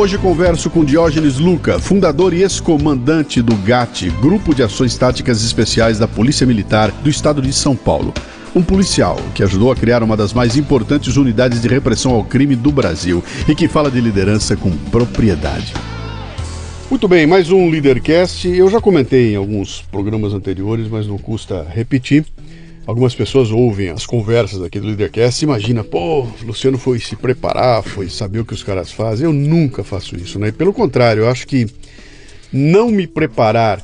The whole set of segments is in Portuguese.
Hoje converso com Diógenes Luca, fundador e ex-comandante do GAT, Grupo de Ações Táticas Especiais da Polícia Militar do Estado de São Paulo. Um policial que ajudou a criar uma das mais importantes unidades de repressão ao crime do Brasil e que fala de liderança com propriedade. Muito bem, mais um Leadercast. Eu já comentei em alguns programas anteriores, mas não custa repetir. Algumas pessoas ouvem as conversas aqui do Leadercast e imagina, pô, Luciano foi se preparar, foi saber o que os caras fazem. Eu nunca faço isso, né? Pelo contrário, eu acho que não me preparar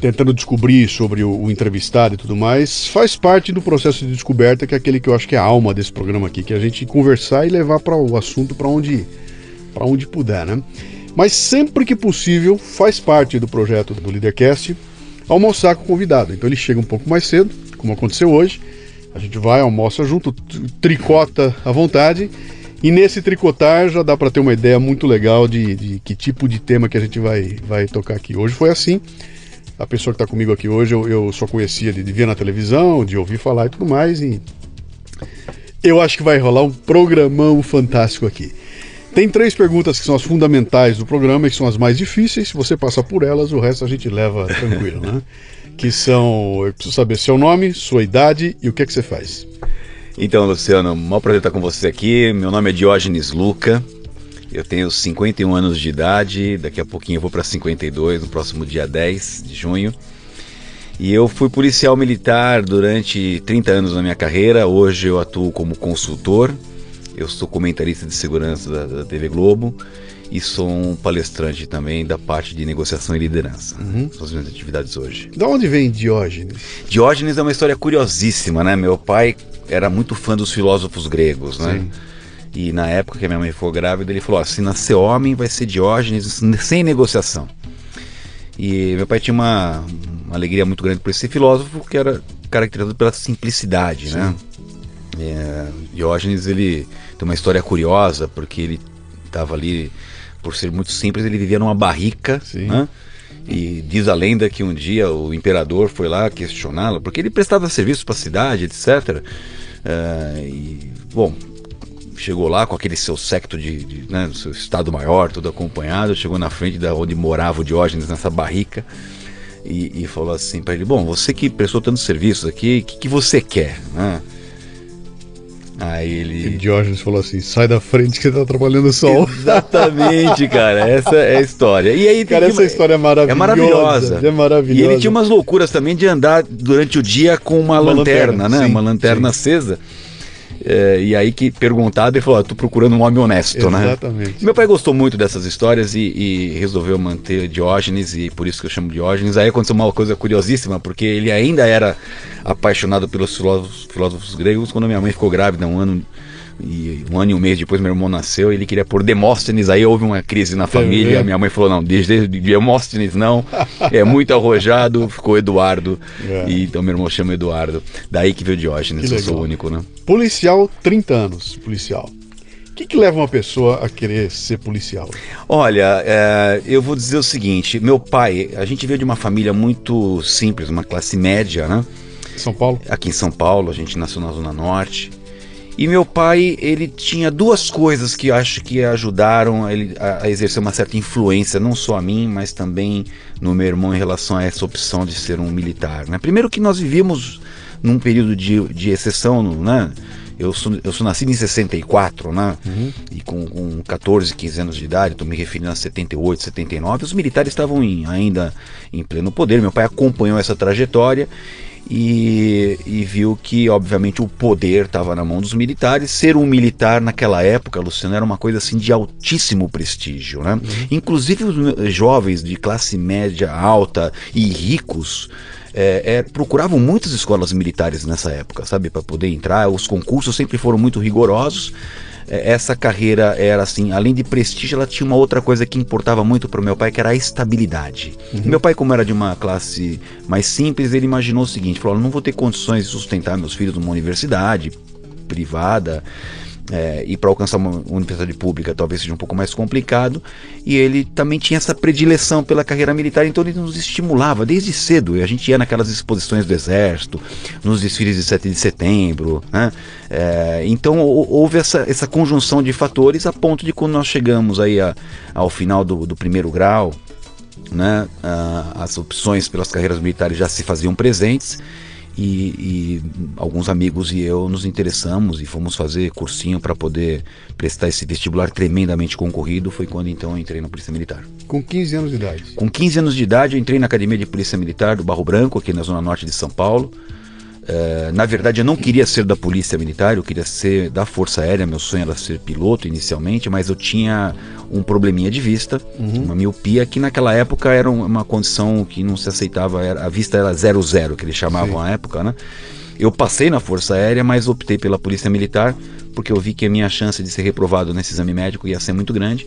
tentando descobrir sobre o, o, entrevistado e tudo mais, faz parte do processo de descoberta, que é aquele que eu acho que é a alma desse programa aqui, que é a gente conversar e levar para o assunto para onde, para onde puder, né? Mas sempre que possível, faz parte do projeto do Leadercast almoçar com o convidado. Então ele chega um pouco mais cedo, como aconteceu hoje. A gente vai, almoça junto, tricota à vontade. E nesse tricotar já dá para ter uma ideia muito legal de, de, que tipo de tema que a gente vai, vai tocar aqui. Hoje foi assim. A pessoa que está comigo aqui hoje eu, eu só conhecia de, de ver na televisão, de ouvir falar e tudo mais. E eu acho que vai rolar um programão fantástico aqui. Tem três perguntas que são as fundamentais do programa e que são as mais difíceis. Se você passar por elas, o resto a gente leva tranquilo, né? que são. Eu preciso saber seu nome, sua idade e o que é que você faz. Então, Luciano, maior prazer estar com você aqui. Meu nome é Diógenes Luca. Eu tenho 51 anos de idade, daqui a pouquinho eu vou para 52, no próximo dia 10 de junho. E eu fui policial militar durante 30 anos na minha carreira. Hoje eu atuo como consultor. Eu sou comentarista de segurança da, da TV Globo e sou um palestrante também da parte de negociação e liderança. Uhum. São as minhas atividades hoje. Da onde vem Diógenes? Diógenes é uma história curiosíssima, né? Meu pai era muito fã dos filósofos gregos, né? Sim. E na época que a minha mãe ficou grávida, ele falou: ah, se nascer homem, vai ser Diógenes sem negociação. E meu pai tinha uma, uma alegria muito grande por ser filósofo, que era caracterizado pela simplicidade, né? Sim. né? É, Diógenes ele tem uma história curiosa porque ele estava ali por ser muito simples, ele vivia numa barrica, né? E diz a lenda que um dia o imperador foi lá questioná-lo, porque ele prestava serviço para a cidade, etc. Uh, eh, e, bom, chegou lá com aquele seu secto de, de né, seu estado maior, tudo acompanhado, chegou na frente da onde morava o Diógenes nessa barrica e, e falou assim para ele: Bom, você que prestou tantos serviços aqui, o que, que você quer? Né? Aí ele. E Diógenes falou assim: sai da frente que tá atrapalhando o sol. Exatamente, cara. Essa é a história. E aí cara, essa história é maravilhosa. É maravilhosa. É maravilhosa. E ele tinha umas loucuras também de andar durante o dia com uma, uma lanterna, lanterna, né? Sim, uma lanterna sim. acesa. É, e aí que perguntado, ele falou: ah, tô procurando um homem honesto, Exatamente. né? Exatamente. Meu pai gostou muito dessas histórias e, e, resolveu manter Diógenes, e por isso que eu chamo Diógenes. Aí aconteceu uma coisa curiosíssima, porque ele ainda era apaixonado pelos filósofos, filósofos gregos quando minha mãe ficou grávida um ano e um ano e um mês depois meu irmão nasceu, ele queria pôr Demóstenes, aí houve uma crise na família, minha mãe falou, não, desde Demóstenes não, é muito arrojado, ficou Eduardo, é. e então meu irmão chama Eduardo, daí que veio Diógenes, que eu sou o único, né? Policial, 30 anos, policial. O que, que leva uma pessoa a querer ser policial? Olha, é, eu vou dizer o seguinte: meu pai, a gente veio de uma família muito simples, uma classe média, né? São Paulo? Aqui em São Paulo, a gente nasceu na Zona Norte. E meu pai, ele tinha duas coisas que acho que ajudaram ele a, a, exercer uma certa influência, não só a mim, mas também no meu irmão em relação a essa opção de ser um militar. Né? Primeiro que nós vivíamos num período de, de exceção, né? Eu sou, eu sou nascido em 64, né? Uhum. E com, com 14, 15 anos de idade, estou me referindo a 78, 79, os militares estavam em, ainda em pleno poder. Meu pai acompanhou essa trajetória e, e, viu que, obviamente, o poder estava na mão dos militares. Ser um militar naquela época, Luciano, era uma coisa assim de altíssimo prestígio. Né? Uhum. Inclusive, os jovens de classe média alta e ricos é, é, procuravam muitas escolas militares nessa época, sabe, para poder entrar. Os concursos sempre foram muito rigorosos. É, essa carreira era assim, além de prestígio, ela tinha uma outra coisa que importava muito para o meu pai, que era a estabilidade. Uhum. Meu pai, como era de uma classe mais simples, ele imaginou o seguinte: falou, não vou ter condições de sustentar meus filhos numa universidade privada é, e para alcançar uma universidade pública talvez seja um pouco mais complicado. E ele também tinha essa predileção pela carreira militar, então ele nos estimulava desde cedo. E a gente ia naquelas exposições do Exército, nos desfiles de 7 de setembro. Né? É, então houve essa, essa conjunção de fatores a ponto de quando nós chegamos aí a, ao final do, do primeiro grau, né, as opções pelas carreiras militares já se faziam presentes e, e, alguns amigos e eu nos interessamos e fomos fazer cursinho para poder prestar esse vestibular tremendamente concorrido. Foi quando então eu entrei na Polícia Militar. Com 15 anos de idade? Com 15 anos de idade eu entrei na Academia de Polícia Militar do Barro Branco, aqui na zona norte de São Paulo. Uh, na verdade, eu não queria ser da Polícia Militar, eu queria ser da Força Aérea. Meu sonho era ser piloto inicialmente, mas eu tinha um probleminha de vista, uhum. uma miopia, que naquela época era uma condição que não se aceitava, era, a vista era zero zero, que eles chamavam Sim. à época, né? Eu passei na Força Aérea, mas optei pela Polícia Militar, porque eu vi que a minha chance de ser reprovado nesse exame médico ia ser muito grande.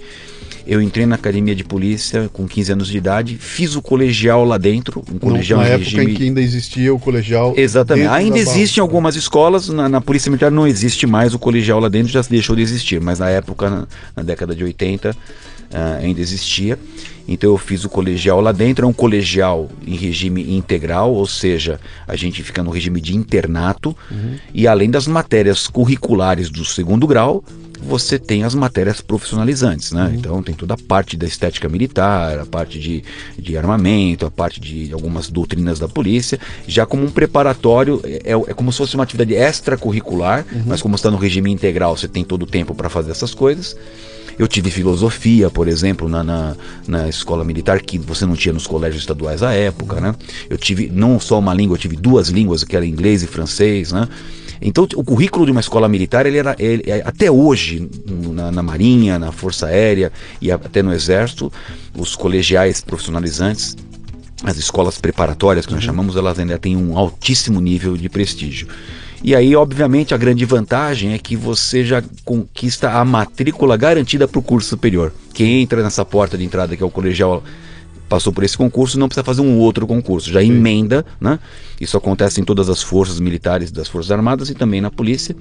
Eu entrei na academia de polícia com 15 anos de idade, fiz o colegial lá dentro, um colegial na época regime... em que ainda existia o colegial. Exatamente. Ainda existe em algumas escolas, na, na, Polícia Militar não existe mais o colegial lá dentro, já deixou de existir, mas na época, na, na década de 80, uh, ah, ainda existia. Então eu fiz o colegial lá dentro, é um colegial em regime integral, ou seja, a gente fica no regime de internato, uhum. e além das matérias curriculares do segundo grau, você tem as matérias profissionalizantes, né? Uhum. Então tem toda a parte da estética militar, a parte de, de armamento, a parte de algumas doutrinas da polícia, já como um preparatório, é, é como se fosse uma atividade extracurricular, uhum. mas como está no regime integral, você tem todo o tempo para fazer essas coisas. Eu tive filosofia, por exemplo, na, na, na, escola militar, que você não tinha nos colégios estaduais à época, né? Eu tive não só uma língua, eu tive duas línguas, que era inglês e francês, né? Então, o currículo de uma escola militar, ele era, ele, é, até hoje, na, na, Marinha, na Força Aérea e até no Exército, os colegiais profissionalizantes, as escolas preparatórias, que uhum. nós chamamos, elas ainda têm um altíssimo nível de prestígio. E aí, obviamente, a grande vantagem é que você já conquista a matrícula garantida para o curso superior. Quem entra nessa porta de entrada, que é o colegial passou por esse concurso, não precisa fazer um outro concurso, já Sim. emenda, né? Isso acontece em todas as forças militares das Forças Armadas e também na polícia.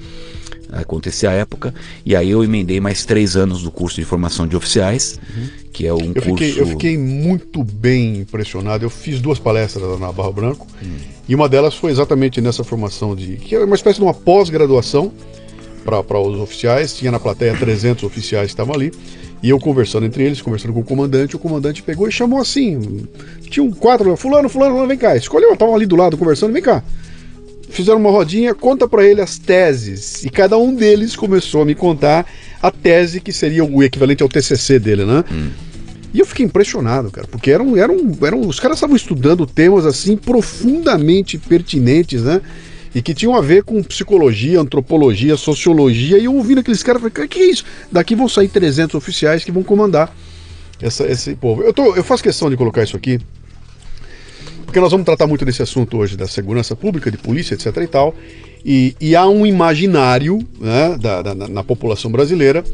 Acontecia a época, e aí eu emendei mais três anos do curso de formação de oficiais, uhum. que é um eu curso. Fiquei, eu fiquei muito bem impressionado. Eu fiz duas palestras na Barro Branco, uhum. e uma delas foi exatamente nessa formação de. que era uma espécie de uma pós-graduação para os oficiais. Tinha na plateia 300 oficiais que estavam ali. E eu conversando entre eles, conversando com o comandante, o comandante pegou e chamou assim. Tinha um quatro, fulano, fulano, fulano, vem cá. Escolheu, estavam ali do lado conversando, vem cá. Fizeram uma rodinha, conta para ele as teses. E cada um deles começou a me contar a tese que seria o equivalente ao TCC dele, né? Hum. E eu fiquei impressionado, cara, porque eram, eram, eram os caras estavam estudando temas assim profundamente pertinentes, né? E que tinham a ver com psicologia, antropologia, sociologia, e eu ouvindo aqueles caras, falei, que é isso? Daqui vão sair 300 oficiais que vão comandar essa, esse povo. Eu, tô, eu faço questão de colocar isso aqui, porque nós vamos tratar muito desse assunto hoje, da segurança pública, de polícia, etc e tal, e, e há um imaginário né, da, da, na população brasileira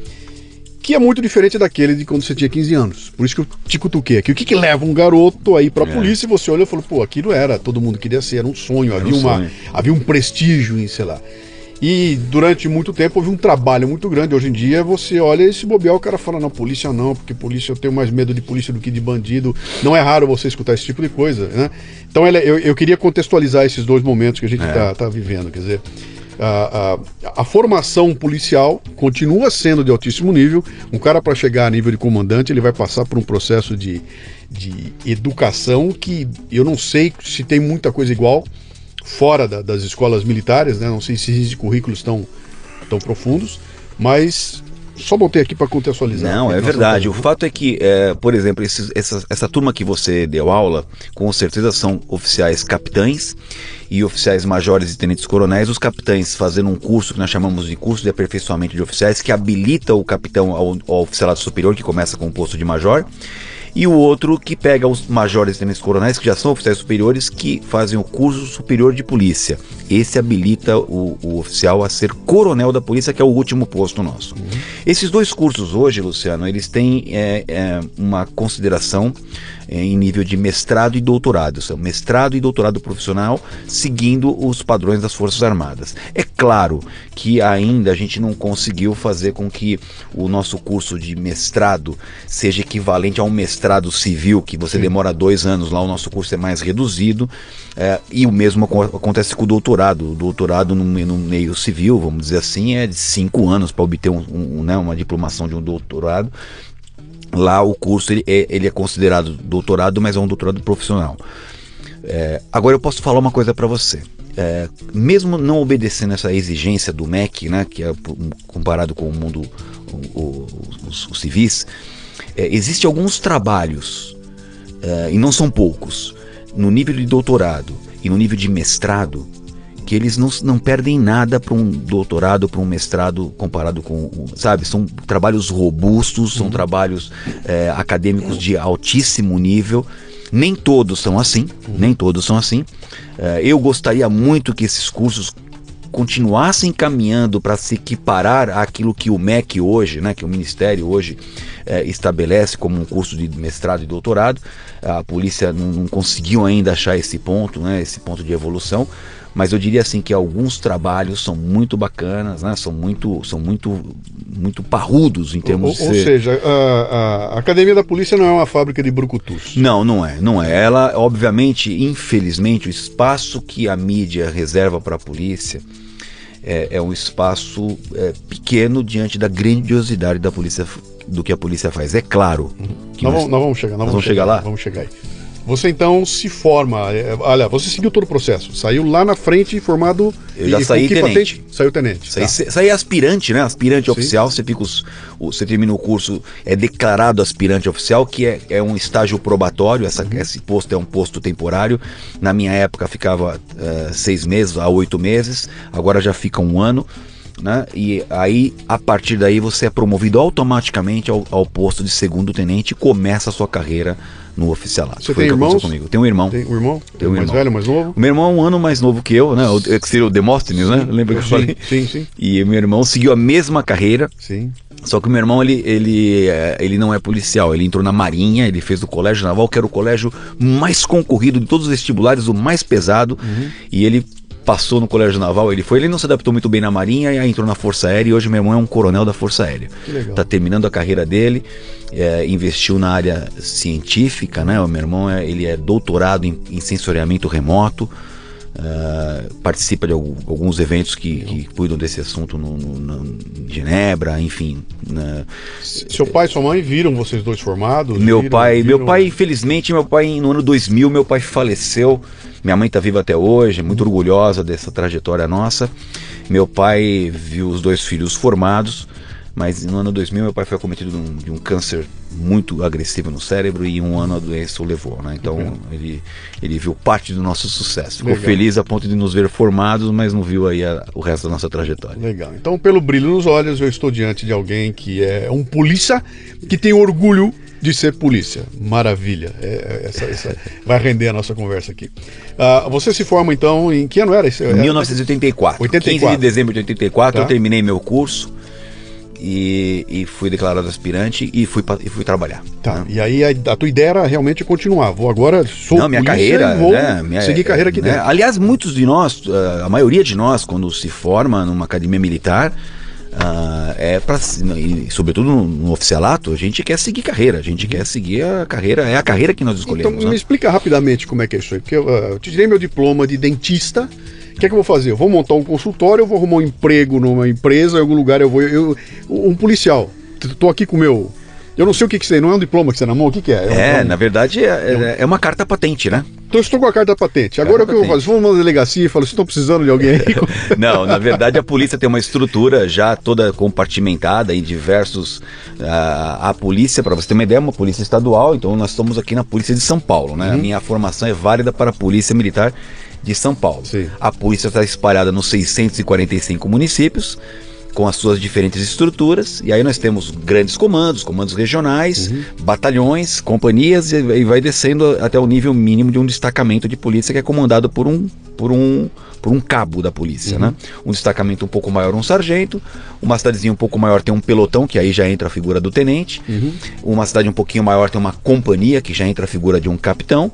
que é muito diferente daquele de quando você tinha 15 anos. Por isso que eu te cutuquei aqui. O que, que leva um garoto aí pra é. polícia e você olha e falou, pô, aquilo era, todo mundo queria ser, era um sonho, era havia, um uma, sonho. havia um prestígio em, sei lá. E durante muito tempo houve um trabalho muito grande. Hoje em dia você olha esse bobear, o cara fala, não, polícia não, porque polícia eu tenho mais medo de polícia do que de bandido. Não é raro você escutar esse tipo de coisa, né? Então eu, eu queria contextualizar esses dois momentos que a gente está é. tá vivendo, quer dizer. A, a, formação policial continua sendo de altíssimo nível. Um cara, para chegar a nível de comandante, ele vai passar por um processo de, de educação que eu não sei se tem muita coisa igual fora da, das escolas militares, né? não sei se esses currículos estão tão profundos, mas só botei aqui para contextualizar. Não, é verdade. O fato é que, é, por exemplo, esses, essa, essa turma que você deu aula, com certeza são oficiais capitães e oficiais majores e tenentes coronéis. Os capitães fazendo um curso que nós chamamos de curso de aperfeiçoamento de oficiais, que habilita o capitão ao, ao oficialato superior, que começa com o posto de major e o outro que pega os majores e tenentes coronéis, que já são oficiais superiores, que fazem o curso superior de polícia. Esse habilita o, o oficial a ser coronel da polícia, que é o último posto nosso. Uhum. Esses dois cursos hoje, Luciano, eles têm é, é, uma consideração em nível de mestrado e doutorado, são mestrado e doutorado profissional, seguindo os padrões das Forças Armadas. É claro que ainda a gente não conseguiu fazer com que o nosso curso de mestrado seja equivalente a um mestrado civil, que você Sim. demora dois anos, lá o nosso curso é mais reduzido, é, e o mesmo acontece com o doutorado. O doutorado no, no, meio civil, vamos dizer assim, é de cinco anos para obter um, um, né, uma diplomação de um doutorado. Lá o curso ele é, ele é considerado doutorado, mas é um doutorado profissional. É, agora eu posso falar uma coisa para você. É, mesmo não obedecendo essa exigência do MEC, né, que é comparado com o mundo, o, o, os, os, civis, é, existem alguns trabalhos, é, e não são poucos, no nível de doutorado e no nível de mestrado, que eles não, não perdem nada para um doutorado, para um mestrado comparado com, sabe? São trabalhos robustos, são uhum. trabalhos é, acadêmicos de altíssimo nível. Nem todos são assim, uhum. nem todos são assim. É, eu gostaria muito que esses cursos continuassem caminhando para se equiparar àquilo que o MEC hoje, né, que o Ministério hoje é, estabelece como um curso de mestrado e doutorado. A polícia não, não conseguiu ainda achar esse ponto, né, esse ponto de evolução mas eu diria assim que alguns trabalhos são muito bacanas, né? São muito, são muito, muito parrudos em termos ou, de. Ou seja, a, a, Academia da Polícia não é uma fábrica de brucutus. Não, não é, não é. Ela, obviamente, infelizmente, o espaço que a mídia reserva para a polícia é, é um espaço é, pequeno diante da grandiosidade da polícia, do que a polícia faz. É claro. Que nós, nós, vamos, nós vamos chegar, nós vamos, vamos chegar, chegar lá. Vamos chegar aí. Você então se forma, é, olha, você seguiu todo o processo, saiu lá na frente formado. Eu já e, saí tenente. Patente? Saiu tenente. Saí, tá. saí aspirante, né? Aspirante Sim. oficial, você fica os, você termina o curso, é declarado aspirante oficial, que é, é um estágio probatório, essa, uhum. esse posto é um posto temporário. Na minha época ficava uh, seis meses a oito meses, agora já fica um ano. Né? E aí, a partir daí, você é promovido automaticamente ao, ao posto de segundo tenente e começa a sua carreira no oficialato. Você Foi tem irmãos? Comigo. Tem um irmão. Tem um irmão? Tem um mais irmão. velho, mais novo? O meu irmão é um ano mais novo que eu, né? O, que seria o Demóstenes, né? Lembra que eu falei? Sim, sim. E meu irmão seguiu a mesma carreira. Sim. Só que o meu irmão, ele, ele, é, ele não é policial, ele entrou na Marinha, ele fez o Colégio Naval, que era o colégio mais concorrido de todos os vestibulares, o mais pesado, uhum. e ele passou no Colégio Naval, ele foi, ele não se adaptou muito bem na Marinha e aí entrou na Força Aérea e hoje meu irmão é um coronel da Força Aérea. Está terminando a carreira dele, é, investiu na área científica, né? O meu irmão é, ele é doutorado em, em sensoriamento remoto. Uh, participa de alguns eventos que, que, cuidam desse assunto no, no, no Genebra, enfim. Né? Seu pai e sua mãe viram vocês dois formados? Meu viram, pai, viram... meu pai, infelizmente, meu pai no ano 2000, meu pai faleceu. Minha mãe está viva até hoje, muito orgulhosa dessa trajetória nossa. Meu pai viu os dois filhos formados. Mas no ano 2000 meu pai foi acometido de um, de um câncer muito agressivo no cérebro e um ano a doença o levou, né? Então uhum. ele, ele viu parte do nosso sucesso. Ficou Legal. feliz a ponto de nos ver formados, mas não viu aí a, o resto da nossa trajetória. Legal. Então, pelo brilho nos olhos, eu estou diante de alguém que é um polícia que tem orgulho de ser polícia. Maravilha. É, é essa, essa vai render a nossa conversa aqui. Uh, você se forma então em que ano era isso? Em 1984. 84. 15 de dezembro de 84 tá. eu terminei meu curso e, e fui declarado aspirante e fui, e fui trabalhar. Tá. Né? E aí a, a, tua ideia era realmente continuar. Vou agora sou Não, minha carreira, vou né? minha, seguir carreira aqui né? dentro. Aliás, muitos de nós, eh, a maioria de nós, quando se forma numa academia militar, Uh, é para sobretudo no, no, oficialato a gente quer seguir carreira a gente quer seguir a carreira é a carreira que nós escolhemos então né? me explica rapidamente como é que é isso aí porque eu, uh, eu tirei meu diploma de dentista que é que eu vou fazer? Eu vou montar um consultório, eu vou arrumar um emprego numa empresa, em algum lugar eu vou. Eu, um policial. Estou aqui com o meu eu não sei o que, que você não é um diploma que você é na mão, o que, que é? É, é na verdade é, é, é, uma carta patente, né? Então eu estou com a carta patente. Agora carta o que patente. eu vou fazer? Vou numa delegacia e falo, estão precisando de alguém aí? não, na verdade a polícia tem uma estrutura já toda compartimentada em diversos. A, a polícia, para você ter uma ideia, é uma polícia estadual, então nós estamos aqui na Polícia de São Paulo, né? Uhum. A minha formação é válida para a Polícia Militar de São Paulo. Sim. A polícia está espalhada nos 645 municípios com as suas diferentes estruturas, e aí nós temos grandes comandos, comandos regionais, uhum. batalhões, companhias, e, vai descendo até o nível mínimo de um destacamento de polícia que é comandado por um, por um, por um cabo da polícia, uhum. né? Um destacamento um pouco maior, um sargento, uma cidadezinha um pouco maior tem um pelotão, que aí já entra a figura do tenente, uhum. uma cidade um pouquinho maior tem uma companhia, que já entra a figura de um capitão,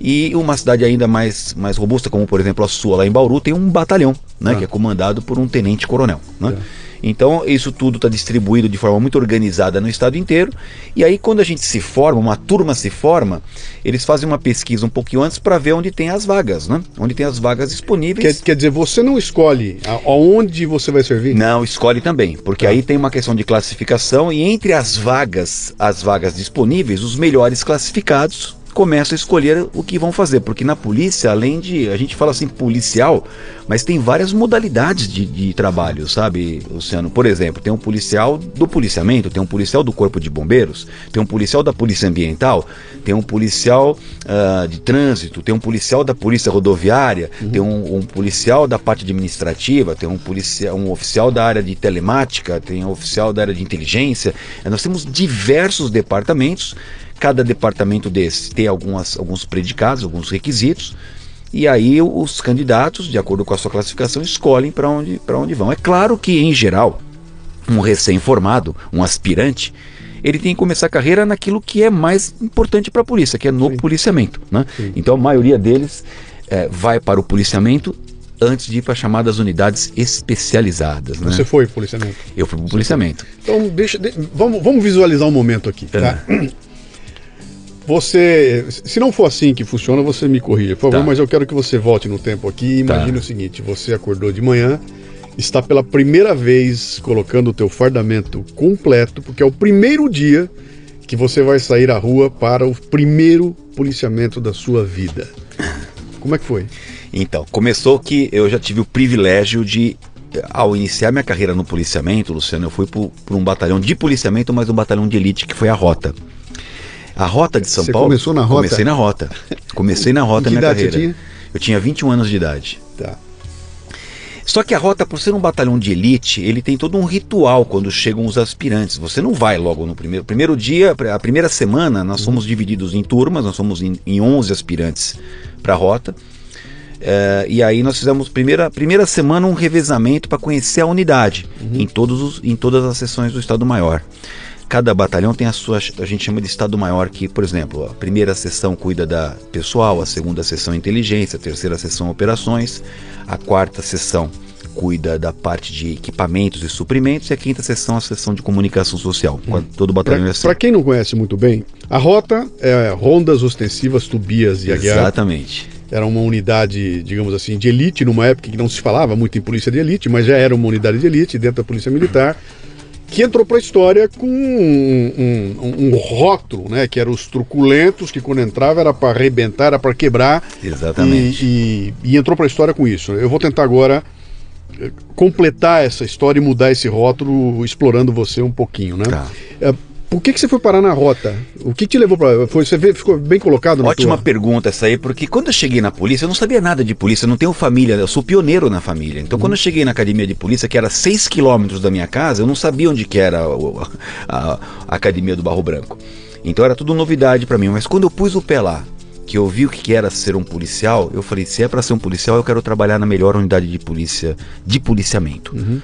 e uma cidade ainda mais, mais robusta, como por exemplo a sua, lá em Bauru, tem um batalhão, né, ah. que é comandado por um tenente-coronel. Né? É. Então, isso tudo está distribuído de forma muito organizada no estado inteiro. E aí, quando a gente se forma, uma turma se forma, eles fazem uma pesquisa um pouquinho antes para ver onde tem as vagas, né? Onde tem as vagas disponíveis. Quer, quer dizer, você não escolhe aonde você vai servir? Não, escolhe também, porque tá. aí tem uma questão de classificação e entre as vagas, as vagas disponíveis, os melhores classificados começam a escolher o que vão fazer, porque na polícia, além de a gente fala assim policial, mas tem várias modalidades de, de, trabalho, sabe, Luciano? Por exemplo, tem um policial do policiamento, tem um policial do corpo de bombeiros, tem um policial da polícia ambiental, tem um policial uh, de trânsito, tem um policial da polícia rodoviária, uhum. tem um, um, policial da parte administrativa, tem um policial, um oficial da área de telemática, tem um oficial da área de inteligência. Nós temos diversos departamentos Cada departamento desse tem algumas, alguns predicados, alguns requisitos, e aí os candidatos, de acordo com a sua classificação, escolhem para onde, onde vão. É claro que, em geral, um recém-formado, um aspirante, ele tem que começar a carreira naquilo que é mais importante para a polícia, que é no Sim. policiamento. Né? Então a maioria deles é, vai para o policiamento antes de ir para chamadas unidades especializadas. Né? Você foi para o policiamento? Eu fui para o policiamento. Então deixa, de, vamos, vamos visualizar um momento aqui. Tá? É. Você, se não for assim que funciona, você me corrija, por favor, tá. mas eu quero que você volte no tempo aqui e imagine tá. o seguinte: você acordou de manhã, está pela primeira vez colocando o teu fardamento completo, porque é o primeiro dia que você vai sair à rua para o primeiro policiamento da sua vida. Como é que foi? Então, começou que eu já tive o privilégio de ao iniciar minha carreira no policiamento, Luciano, eu fui para um batalhão de policiamento, mas um batalhão de elite que foi a Rota. A rota de São você Paulo. começou na rota? Comecei na rota. Comecei na rota minha carreira. Você tinha? Eu tinha 21 anos de idade. Tá. Só que a rota, por ser um batalhão de elite, ele tem todo um ritual quando chegam os aspirantes. Você não vai logo no primeiro. Primeiro dia, a primeira semana, nós uhum. somos divididos em turmas, nós somos em, em 11 aspirantes para a rota. É, e aí nós fizemos primeira primeira semana um revezamento para conhecer a unidade uhum. em, todos os, em todas as sessões do Estado Maior. Cada batalhão tem a sua, a gente chama de estado maior, que, por exemplo, a primeira sessão cuida da pessoal, a segunda sessão inteligência, a terceira sessão operações, a quarta sessão cuida da parte de equipamentos e suprimentos e a quinta sessão a sessão de comunicação social. Hum. Todo batalhão é assim. Para quem não conhece muito bem, a rota é rondas ostensivas Tubias e Aguiar. Exatamente. Era uma unidade, digamos assim, de elite numa época que não se falava muito em polícia de elite, mas já era uma unidade de elite dentro da polícia militar que entrou para a história com um, um, um, rótulo, né? Que eram os truculentos, que quando entrava era para arrebentar, era para quebrar. Exatamente. E, e, e entrou para a história com isso. Eu vou tentar agora eh, completar essa história e mudar esse rótulo, explorando você um pouquinho, né? Tá. É, por que, que você foi parar na rota? O que, que te levou para. Você ficou bem colocado na Ótima tua... pergunta essa aí, porque quando eu cheguei na polícia, eu não sabia nada de polícia, eu não tenho família, eu sou pioneiro na família. Então, uhum. quando eu cheguei na academia de polícia, que era 6 quilômetros da minha casa, eu não sabia onde que era a, a, a academia do Barro Branco. Então era tudo novidade para mim. Mas quando eu pus o pé lá, que eu vi o que era ser um policial, eu falei: se é para ser um policial, eu quero trabalhar na melhor unidade de polícia, de policiamento. Uhum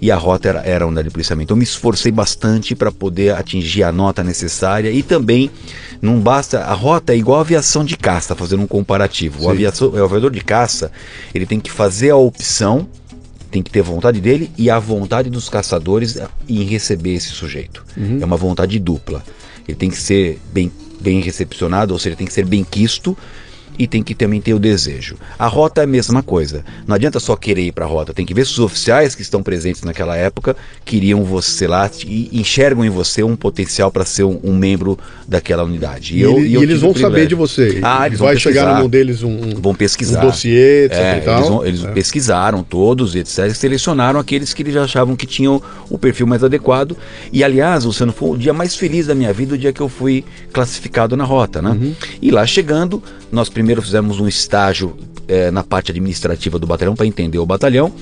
e a rota era, era unidade policiamento. Eu me esforcei bastante para poder atingir a nota necessária e também não basta. A rota é igual a aviação de caça, fazendo um comparativo. O, aviação, o aviador de caça ele tem que fazer a opção, tem que ter vontade dele e a vontade dos caçadores em receber esse sujeito. Uhum. É uma vontade dupla. Ele tem que ser bem, bem recepcionado, ou seja, tem que ser bem quisto e tem que também ter o desejo. A rota é a mesma coisa. Não adianta só querer ir para a rota, tem que ver se os oficiais que estão presentes naquela época queriam você lá e enxergam em você um potencial para ser um, um, membro daquela unidade. E, e, eu, e eu eles vão saber de você. Ah, eles vai chegar na mão deles um, vão pesquisar. um dossiê, etc. É, eles, vão, eles é. pesquisaram todos, etc. E selecionaram aqueles que eles achavam que tinham o perfil mais adequado. E aliás, Luciano, foi o dia mais feliz da minha vida, o dia que eu fui classificado na rota, né? Uhum. E lá chegando, nós primeiro fizemos um estágio é, na parte administrativa do batalhão para entender o batalhão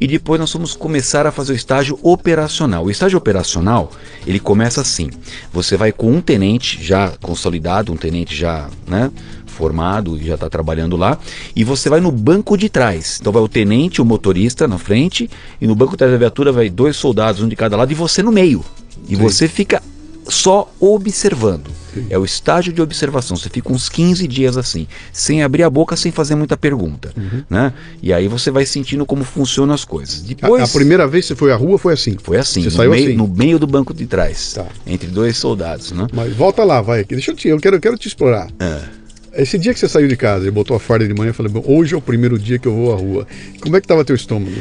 e depois nós vamos começar a fazer o estágio operacional. O estágio operacional ele começa assim: você vai com um tenente já consolidado, um tenente já, né? formado e já está trabalhando lá, e você vai no banco de trás. Então vai o tenente, o motorista na frente, e no banco de trás da viatura vai dois soldados, um de cada lado, e você no meio. E Sim. você fica só observando. É o estágio de observação. Você fica uns 15 dias assim, sem abrir a boca, sem fazer muita pergunta. Uhum. Né? E aí você vai sentindo como funcionam as coisas. Depois, a, a, primeira vez que você foi à rua foi assim? Foi assim, você no, saiu meio, assim? no meio do banco de trás, tá. entre dois soldados. Né? Mas volta lá, vai. Deixa eu te, eu quero, eu quero te explorar. É. Esse dia que você saiu de casa e botou a farda de manhã, eu falei, hoje é o primeiro dia que eu vou à rua. Como é que estava teu estômago?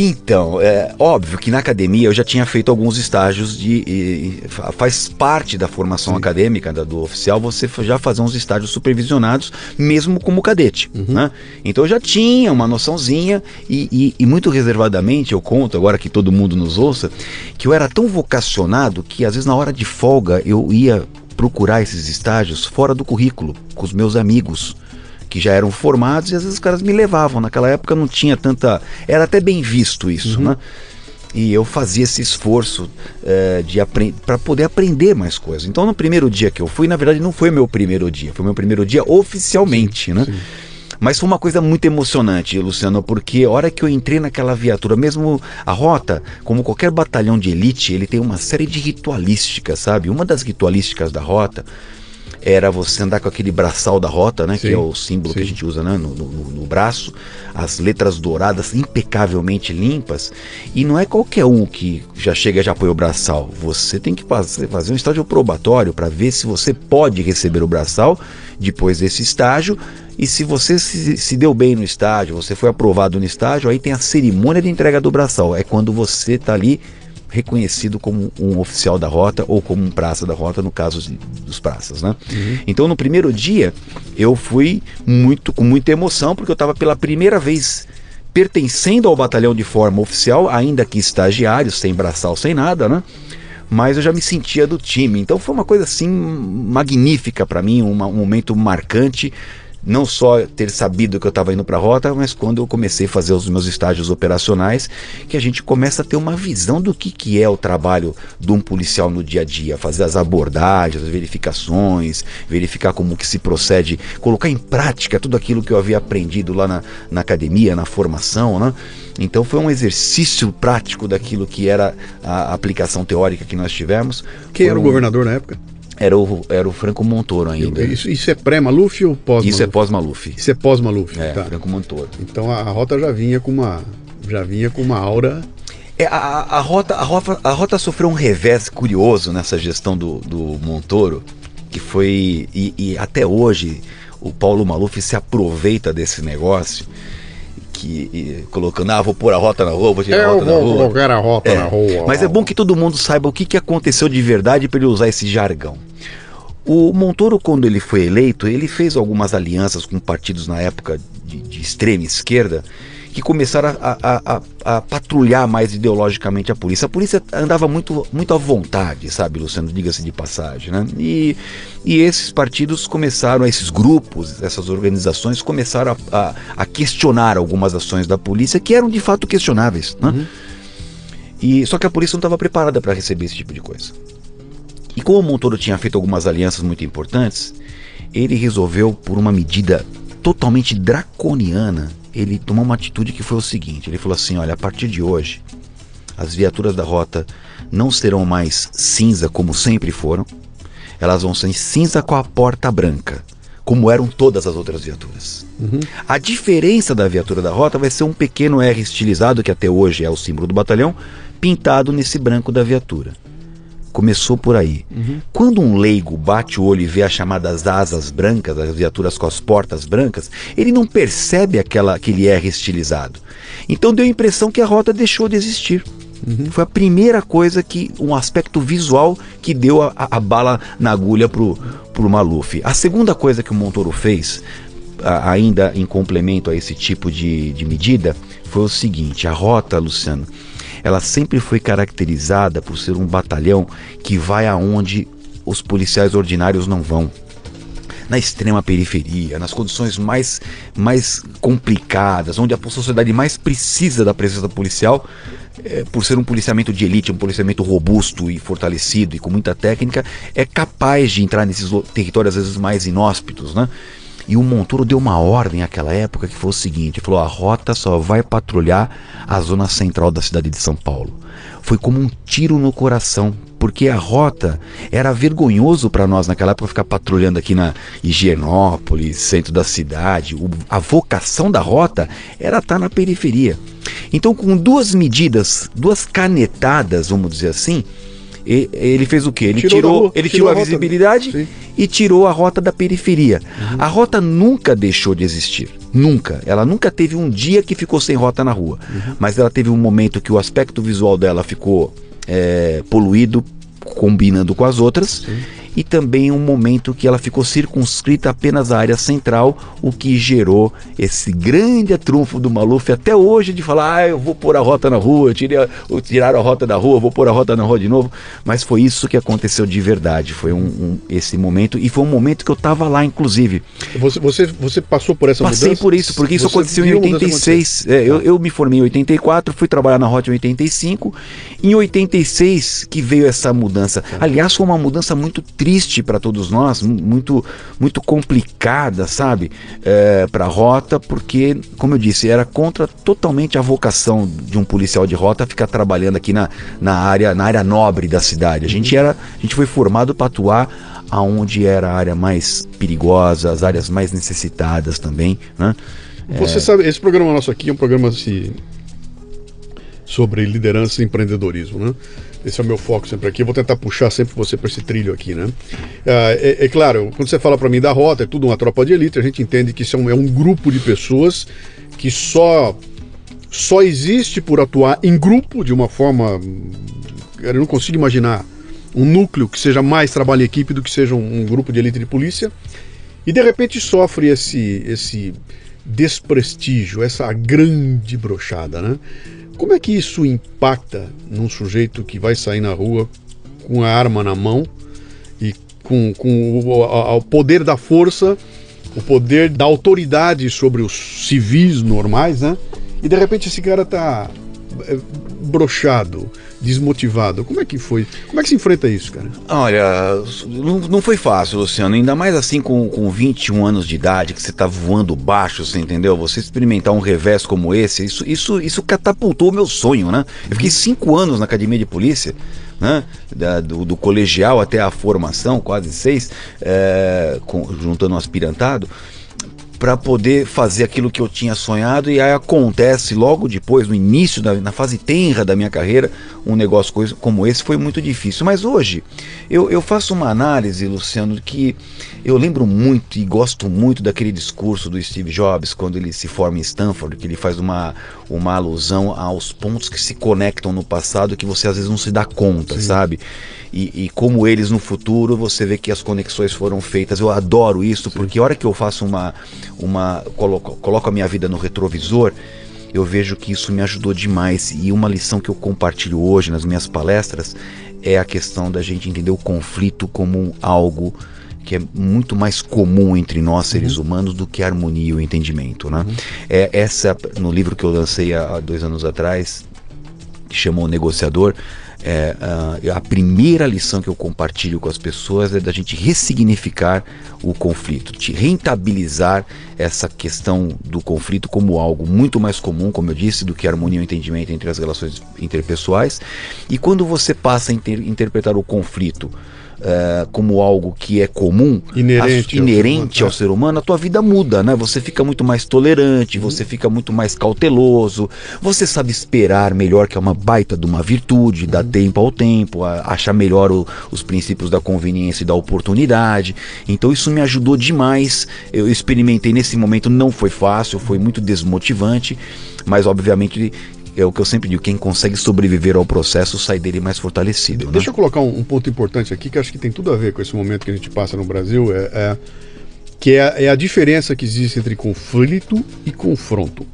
Então, é óbvio que na academia eu já tinha feito alguns estágios de. E, faz parte da formação Sim. acadêmica da, do oficial você já fazer uns estágios supervisionados, mesmo como cadete. Uhum. Né? Então eu já tinha uma noçãozinha e, e, e, muito reservadamente eu conto, agora que todo mundo nos ouça, que eu era tão vocacionado que às vezes na hora de folga eu ia procurar esses estágios fora do currículo, com os meus amigos que já eram formados e às vezes os caras me levavam. Naquela época não tinha tanta. Era até bem visto isso, uhum. né? E eu fazia esse esforço é, de para poder aprender mais coisas. Então, no primeiro dia que eu fui, na verdade, não foi meu primeiro dia, foi meu primeiro dia oficialmente, sim, né? Sim. Mas foi uma coisa muito emocionante, Luciano, porque a hora que eu entrei naquela viatura, mesmo a rota, como qualquer batalhão de elite, ele tem uma série de ritualísticas, sabe? Uma das ritualísticas da rota era você andar com aquele braçal da rota, né? Sim, que é o símbolo sim. que a gente usa né, no, no, no, braço, as letras douradas impecavelmente limpas. E não é qualquer um que já chega e já põe o braçal. Você tem que fazer, um estágio probatório para ver se você pode receber o braçal depois desse estágio. E se você se, se deu bem no estágio, você foi aprovado no estágio, aí tem a cerimônia de entrega do braçal. É quando você está ali reconhecido como um oficial da rota ou como um praça da rota no caso de, dos praças, né? Uhum. Então no primeiro dia eu fui muito com muita emoção porque eu estava pela primeira vez pertencendo ao batalhão de forma oficial, ainda que estagiário, sem braçal, sem nada, né? Mas eu já me sentia do time. Então foi uma coisa assim magnífica para mim, um momento marcante não só ter sabido que eu estava indo para a rota, mas quando eu comecei a fazer os meus estágios operacionais, que a gente começa a ter uma visão do que, que é o trabalho de um policial no dia a dia, fazer as abordagens, as verificações, verificar como que se procede, colocar em prática tudo aquilo que eu havia aprendido lá na, na academia, na formação, né? Então foi um exercício prático daquilo que era a aplicação teórica que nós tivemos. Quem Foram... era o governador na época? Era o, era o Franco Montoro ainda. Isso, isso é pré-Maluf ou pós-Maluf? Isso é pós-Maluf. Isso é pós-Maluf. É, tá. Franco Montoro. Então a, a, rota já vinha com uma já vinha com uma aura. É, a, a, rota, a, rota, a rota sofreu um revés curioso nessa gestão do, do Montoro, que foi. E, e até hoje o Paulo Maluf se aproveita desse negócio que e, colocando, ah, vou pôr a rota na rua, vou tirar a rota na rua. vou colocar a rota é, na rua. Mas é bom que todo mundo saiba o que, que aconteceu de verdade para ele usar esse jargão. O Montoro, quando ele foi eleito, ele fez algumas alianças com partidos na época de, de extrema esquerda que começaram a, a, a, a, patrulhar mais ideologicamente a polícia. A polícia andava muito, muito à vontade, sabe, Luciano? Diga-se de passagem, né? E, e esses partidos começaram, esses grupos, essas organizações começaram a, a, questionar algumas ações da polícia que eram de fato questionáveis, né? Uhum. E, só que a polícia não estava preparada para receber esse tipo de coisa. E como o Montoro tinha feito algumas alianças muito importantes, ele resolveu, por uma medida totalmente draconiana, ele tomou uma atitude que foi o seguinte: ele falou assim, olha, a partir de hoje, as viaturas da rota não serão mais cinza como sempre foram, elas vão ser cinza com a porta branca, como eram todas as outras viaturas. Uhum. A diferença da viatura da rota vai ser um pequeno R estilizado, que até hoje é o símbolo do batalhão, pintado nesse branco da viatura. Começou por aí. Uhum. Quando um leigo bate o olho e vê as chamadas asas brancas, as viaturas com as portas brancas, ele não percebe aquela, aquele R estilizado. Então deu a impressão que a rota deixou de existir. Uhum. Foi a primeira coisa que, um aspecto visual que deu a, a, a bala na agulha pro, pro Maluf. A segunda coisa que o Montoro fez, a, ainda em complemento a esse tipo de, de medida, foi o seguinte: a rota, Luciano, ela sempre foi caracterizada por ser um batalhão que vai aonde os policiais ordinários não vão na extrema periferia, nas condições mais, mais complicadas, onde a sociedade mais precisa da presença policial, é, por ser um policiamento de elite, um policiamento robusto e fortalecido e com muita técnica, é capaz de entrar nesses territórios às vezes mais inóspitos, né? E o Montoro deu uma ordem naquela época que foi o seguinte: falou, a rota só vai patrulhar a zona central da cidade de São Paulo. Foi como um tiro no coração, porque a rota era vergonhoso para nós naquela época ficar patrulhando aqui na Higienópolis, centro da cidade. O, a vocação da rota era estar tá na periferia. Então, com duas medidas, duas canetadas, vamos dizer assim, ele fez o quê? Ele tirou, tirou ele tirou, tirou a, a visibilidade e tirou a rota da periferia. Uhum. A rota nunca deixou de existir. Nunca. Ela nunca teve um dia que ficou sem rota na rua. Uhum. Mas ela teve um momento que o aspecto visual dela ficou é, poluído, combinando com as outras. Sim e também um momento que ela ficou circunscrita apenas à área central, o que gerou esse grande trunfo do Maluf até hoje de falar, ah, eu vou pôr a rota na rua, tirei a, tiraram a rota da rua, vou pôr a rota na rua de novo, mas foi isso que aconteceu de verdade, foi um, um esse momento e foi um momento que eu estava lá, inclusive. Você, você, você passou por essa Passei mudança? por isso, porque isso aconteceu em 86, é, eu, eu me formei em 84, fui trabalhar na rota em 85, em 86 que veio essa mudança, tá. aliás foi uma mudança muito triste triste para todos nós, muito, muito complicada, sabe, é, para a rota, porque, como eu disse, era contra totalmente a vocação de um policial de rota ficar trabalhando aqui na, na, área, na área nobre da cidade. A gente, era, a gente foi formado para atuar aonde era a área mais perigosa, as áreas mais necessitadas também, né? Você é... sabe, esse programa nosso aqui é um programa assim, sobre liderança e empreendedorismo, né? Esse é o meu foco sempre aqui. Eu vou tentar puxar sempre você para esse trilho aqui, né? É, é, é claro, quando você fala para mim da rota, é tudo uma tropa de elite, a gente entende que isso é um, é um grupo de pessoas que só só existe por atuar em grupo de uma forma. Eu não consigo imaginar um núcleo que seja mais trabalho em equipe do que seja um, um grupo de elite de polícia. E de repente sofre esse, esse desprestígio, essa grande brochada, né? Como é que isso impacta num sujeito que vai sair na rua com a arma na mão e com, com o, a, o poder da força, o poder da autoridade sobre os civis normais, né? E de repente esse cara tá é, brochado, desmotivado. Como é que foi? Como é que se enfrenta isso, cara? Olha, não, foi fácil, Luciano. Ainda mais assim com, com 21 anos de idade, que você tá voando baixo, você entendeu? Você experimentar um revés como esse, isso, isso, isso catapultou o meu sonho, né? Eu fiquei cinco anos na academia de polícia. Né? Da, do, do, colegial até a formação, quase seis, é, com, juntando um aspirantado para poder fazer aquilo que eu tinha sonhado e aí acontece logo depois, no início, da, na fase tenra da minha carreira, um negócio como esse foi muito difícil. Mas hoje eu, eu faço uma análise, Luciano, que eu lembro muito e gosto muito daquele discurso do Steve Jobs quando ele se forma em Stanford, que ele faz uma, uma alusão aos pontos que se conectam no passado que você às vezes não se dá conta, Sim. sabe? E, e, como eles no futuro você vê que as conexões foram feitas. Eu adoro isso Sim. porque a hora que eu faço uma, uma coloco, coloco a minha vida no retrovisor, eu vejo que isso me ajudou demais. E uma lição que eu compartilho hoje nas minhas palestras é a questão da gente entender o conflito como algo que é muito mais comum entre nós seres uhum. humanos do que a harmonia e o entendimento, né? Uhum. É essa no livro que eu lancei há dois anos atrás, que chamou o negociador, é, a, a primeira lição que eu compartilho com as pessoas é da gente ressignificar o conflito, de rentabilizar essa questão do conflito como algo muito mais comum, como eu disse, do que harmonia e entendimento entre as relações interpessoais. E quando você passa a inter interpretar o conflito uh, como algo que é comum, inerente, a, inerente ao, ao, ser humano, a tua vida muda, né? Você fica muito mais tolerante, você fica muito mais cauteloso, você sabe esperar melhor, que é uma baita de uma virtude, dar uhum. tempo ao tempo, achar melhor o, os princípios da conveniência e da oportunidade. Então isso me ajudou demais. Eu experimentei nesse momento, não foi fácil, foi muito desmotivante, mas obviamente é o que eu sempre digo, quem consegue sobreviver ao processo sai dele mais fortalecido. Né? Deixa eu colocar um, um, ponto importante aqui que acho que tem tudo a ver com esse momento que a gente passa no Brasil, é, é que é, é, a diferença que existe entre conflito e confronto.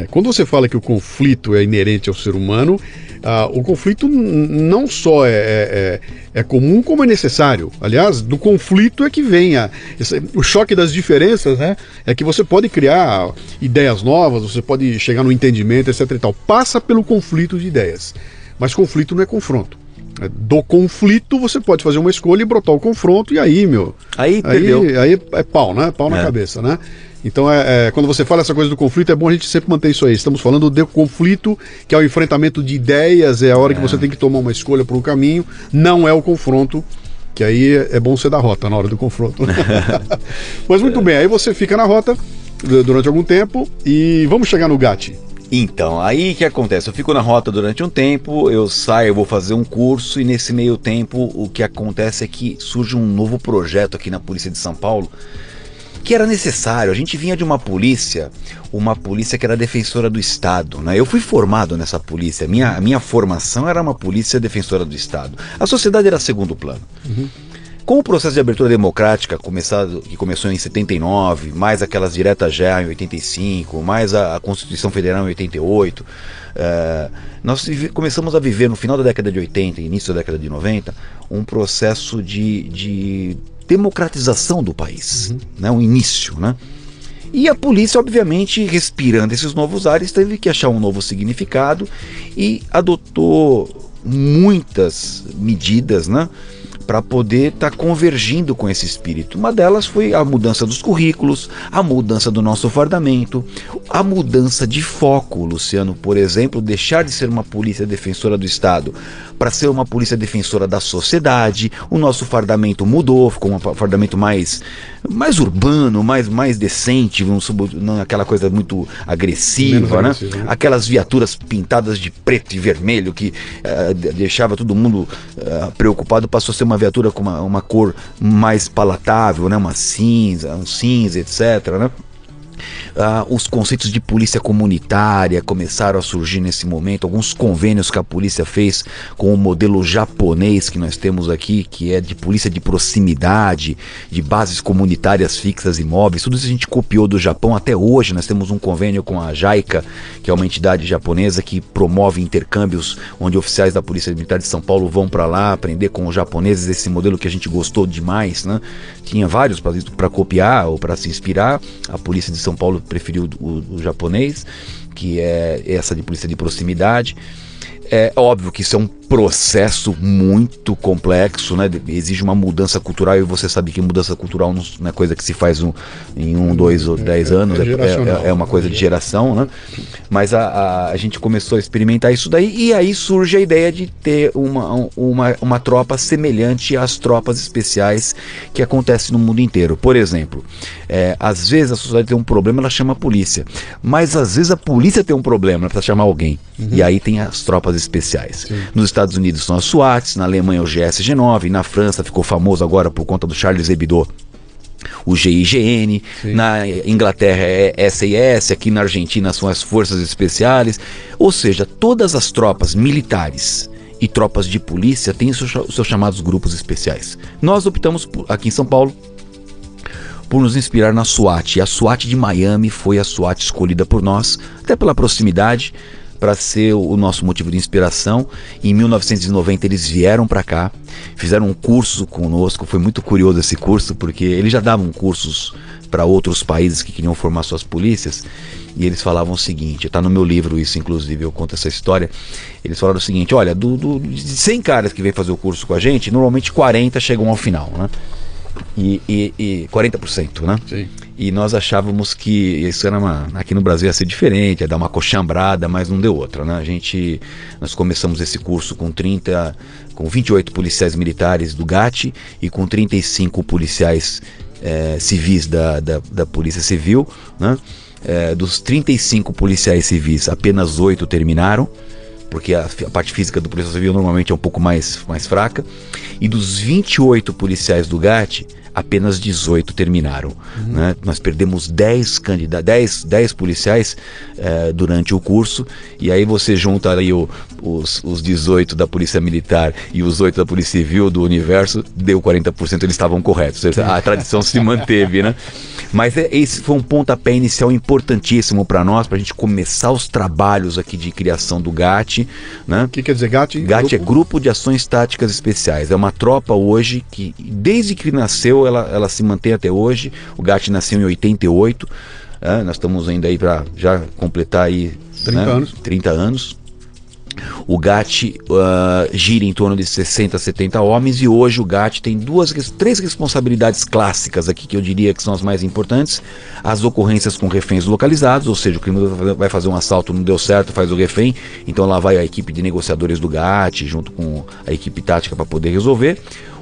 É, quando você fala que o conflito é inerente ao ser humano, ah, o conflito não só é, é, é, é, comum, como é necessário. Aliás, do conflito é que vem a, esse, o choque das diferenças, né? É que você pode criar ideias novas, você pode chegar no entendimento, etc. E tal. Passa pelo conflito de ideias. Mas conflito não é confronto. É, do conflito você pode fazer uma escolha e brotar o confronto, e aí, meu. Aí, aí, aí é pau, né? Pau na é. cabeça, né? Então, é, é, quando você fala essa coisa do conflito, é bom a gente sempre manter isso aí. Estamos falando do conflito, que é o enfrentamento de ideias, é a hora é. que você tem que tomar uma escolha para o caminho, não é o confronto, que aí é bom você dar rota na hora do confronto. Mas muito bem, aí você fica na rota durante algum tempo e vamos chegar no GAT. Então, aí que acontece? Eu fico na rota durante um tempo, eu saio, eu vou fazer um curso e nesse meio tempo o que acontece é que surge um novo projeto aqui na Polícia de São Paulo que era necessário. A gente vinha de uma polícia, uma polícia que era defensora do Estado. Né? Eu fui formado nessa polícia, minha, a minha formação era uma polícia defensora do Estado. A sociedade era segundo plano. Uhum. Com o processo de abertura democrática começado, que começou em 79, mais aquelas diretas já em 85, mais a, a Constituição Federal em 88, uh, eh, nós começamos a viver no final da década de 80 início da década de 90 um processo de, de democratização do país, uhum. né, um início, né? E a polícia, obviamente, respirando esses novos ares, teve que achar um novo significado e adotou muitas medidas, né? para poder estar tá convergindo com esse espírito. Uma delas foi a mudança dos currículos, a mudança do nosso fardamento, a mudança de foco, Luciano, por exemplo, deixar de ser uma polícia defensora do Estado para ser uma polícia defensora da sociedade. O nosso fardamento mudou, ficou um fardamento mais, mais urbano, mais, mais decente, não aquela coisa muito agressiva, né? né? Aquelas viaturas pintadas de preto e vermelho que uh, deixava todo mundo uh, preocupado, passou a ser uma viatura com uma, uma cor mais palatável, né? Uma cinza, um cinza, etc, né? Ah, os conceitos de polícia comunitária começaram a surgir nesse momento, alguns convênios que a polícia fez com o modelo japonês que nós temos aqui, que é de polícia de proximidade, de bases comunitárias fixas e móveis, tudo isso a gente copiou do Japão até hoje. Nós temos um convênio com a JAICA, que é uma entidade japonesa que promove intercâmbios onde oficiais da Polícia Militar de São Paulo vão para lá aprender com os japoneses esse modelo que a gente gostou demais, né? Tinha vários para copiar ou para se inspirar. A Polícia de São Paulo preferiu o, o japonês, que é essa de polícia de proximidade. É óbvio que isso é um processo muito complexo, né? Exige uma mudança cultural e você sabe que mudança cultural não é coisa que se faz um, em um, dois ou dez é, anos, é, é, é, uma coisa de geração, né? Mas a, a, a, gente começou a experimentar isso daí e aí surge a ideia de ter uma, uma, uma tropa semelhante às tropas especiais que acontecem no mundo inteiro. Por exemplo, é, às vezes a sociedade tem um problema, ela chama a polícia, mas às vezes a polícia tem um problema, ela precisa chamar alguém. Uhum. E aí tem as tropas especiais. Sim. Nos Estados Unidos são as SWATs, na Alemanha o GSG-9, na França ficou famoso agora por conta do Charles Hebdo o GIGN, Sim. na Inglaterra é SAS, aqui na Argentina são as Forças Especiais, ou seja, todas as tropas militares e tropas de polícia têm os seus chamados grupos especiais. Nós optamos por, aqui em São Paulo por nos inspirar na SWAT. E a SWAT de Miami foi a SWAT escolhida por nós, até pela proximidade, para ser o nosso motivo de inspiração. Em 1990 eles vieram para cá, fizeram um curso conosco. Foi muito curioso esse curso porque eles já davam cursos para outros países que queriam formar suas polícias e eles falavam o seguinte: está no meu livro isso, inclusive, eu conto essa história. Eles falaram o seguinte: olha, do, do, de 100 caras que vêm fazer o curso com a gente, normalmente 40 chegam ao final, né? E, e, e 40%, né? Sim. E nós achávamos que isso era uma, aqui no Brasil ia ser diferente, ia dar uma coxambrada, mas não deu outra, né? A gente nós começamos esse curso com 30 com 28 policiais militares do GAT e com 35 policiais é, civis da, da, da, Polícia Civil, né? É, dos 35 policiais civis, apenas 8 terminaram porque a, a, parte física do Polícia Civil normalmente é um pouco mais, mais fraca. E dos 28 policiais do GAT, apenas 18 terminaram. Uhum. Né? Nós perdemos 10, candida 10, 10 policiais eh, durante o curso, e aí você junta aí o, os, os 18 da Polícia Militar e os 8 da Polícia Civil do universo, deu 40%, eles estavam corretos. A tradição se manteve, né? Mas é, esse foi um pontapé inicial importantíssimo para nós, para a gente começar os trabalhos aqui de criação do GAT. Né? O que quer dizer GAT? GAT grupo? é Grupo de Ações Táticas Especiais. É uma tropa hoje que, desde que nasceu, ela, ela se mantém até hoje. O GAT nasceu em 88. É, nós estamos ainda aí para já completar aí 30 né, anos. 30 anos. O GAT uh, gira em torno de 60, 70 homens e hoje o GAT tem duas, três responsabilidades clássicas aqui que eu diria que são as mais importantes. As ocorrências com reféns localizados, ou seja, o criminoso vai fazer um assalto, não deu certo, faz o refém, então lá vai a equipe de negociadores do GAT junto com a equipe tática para poder resolver.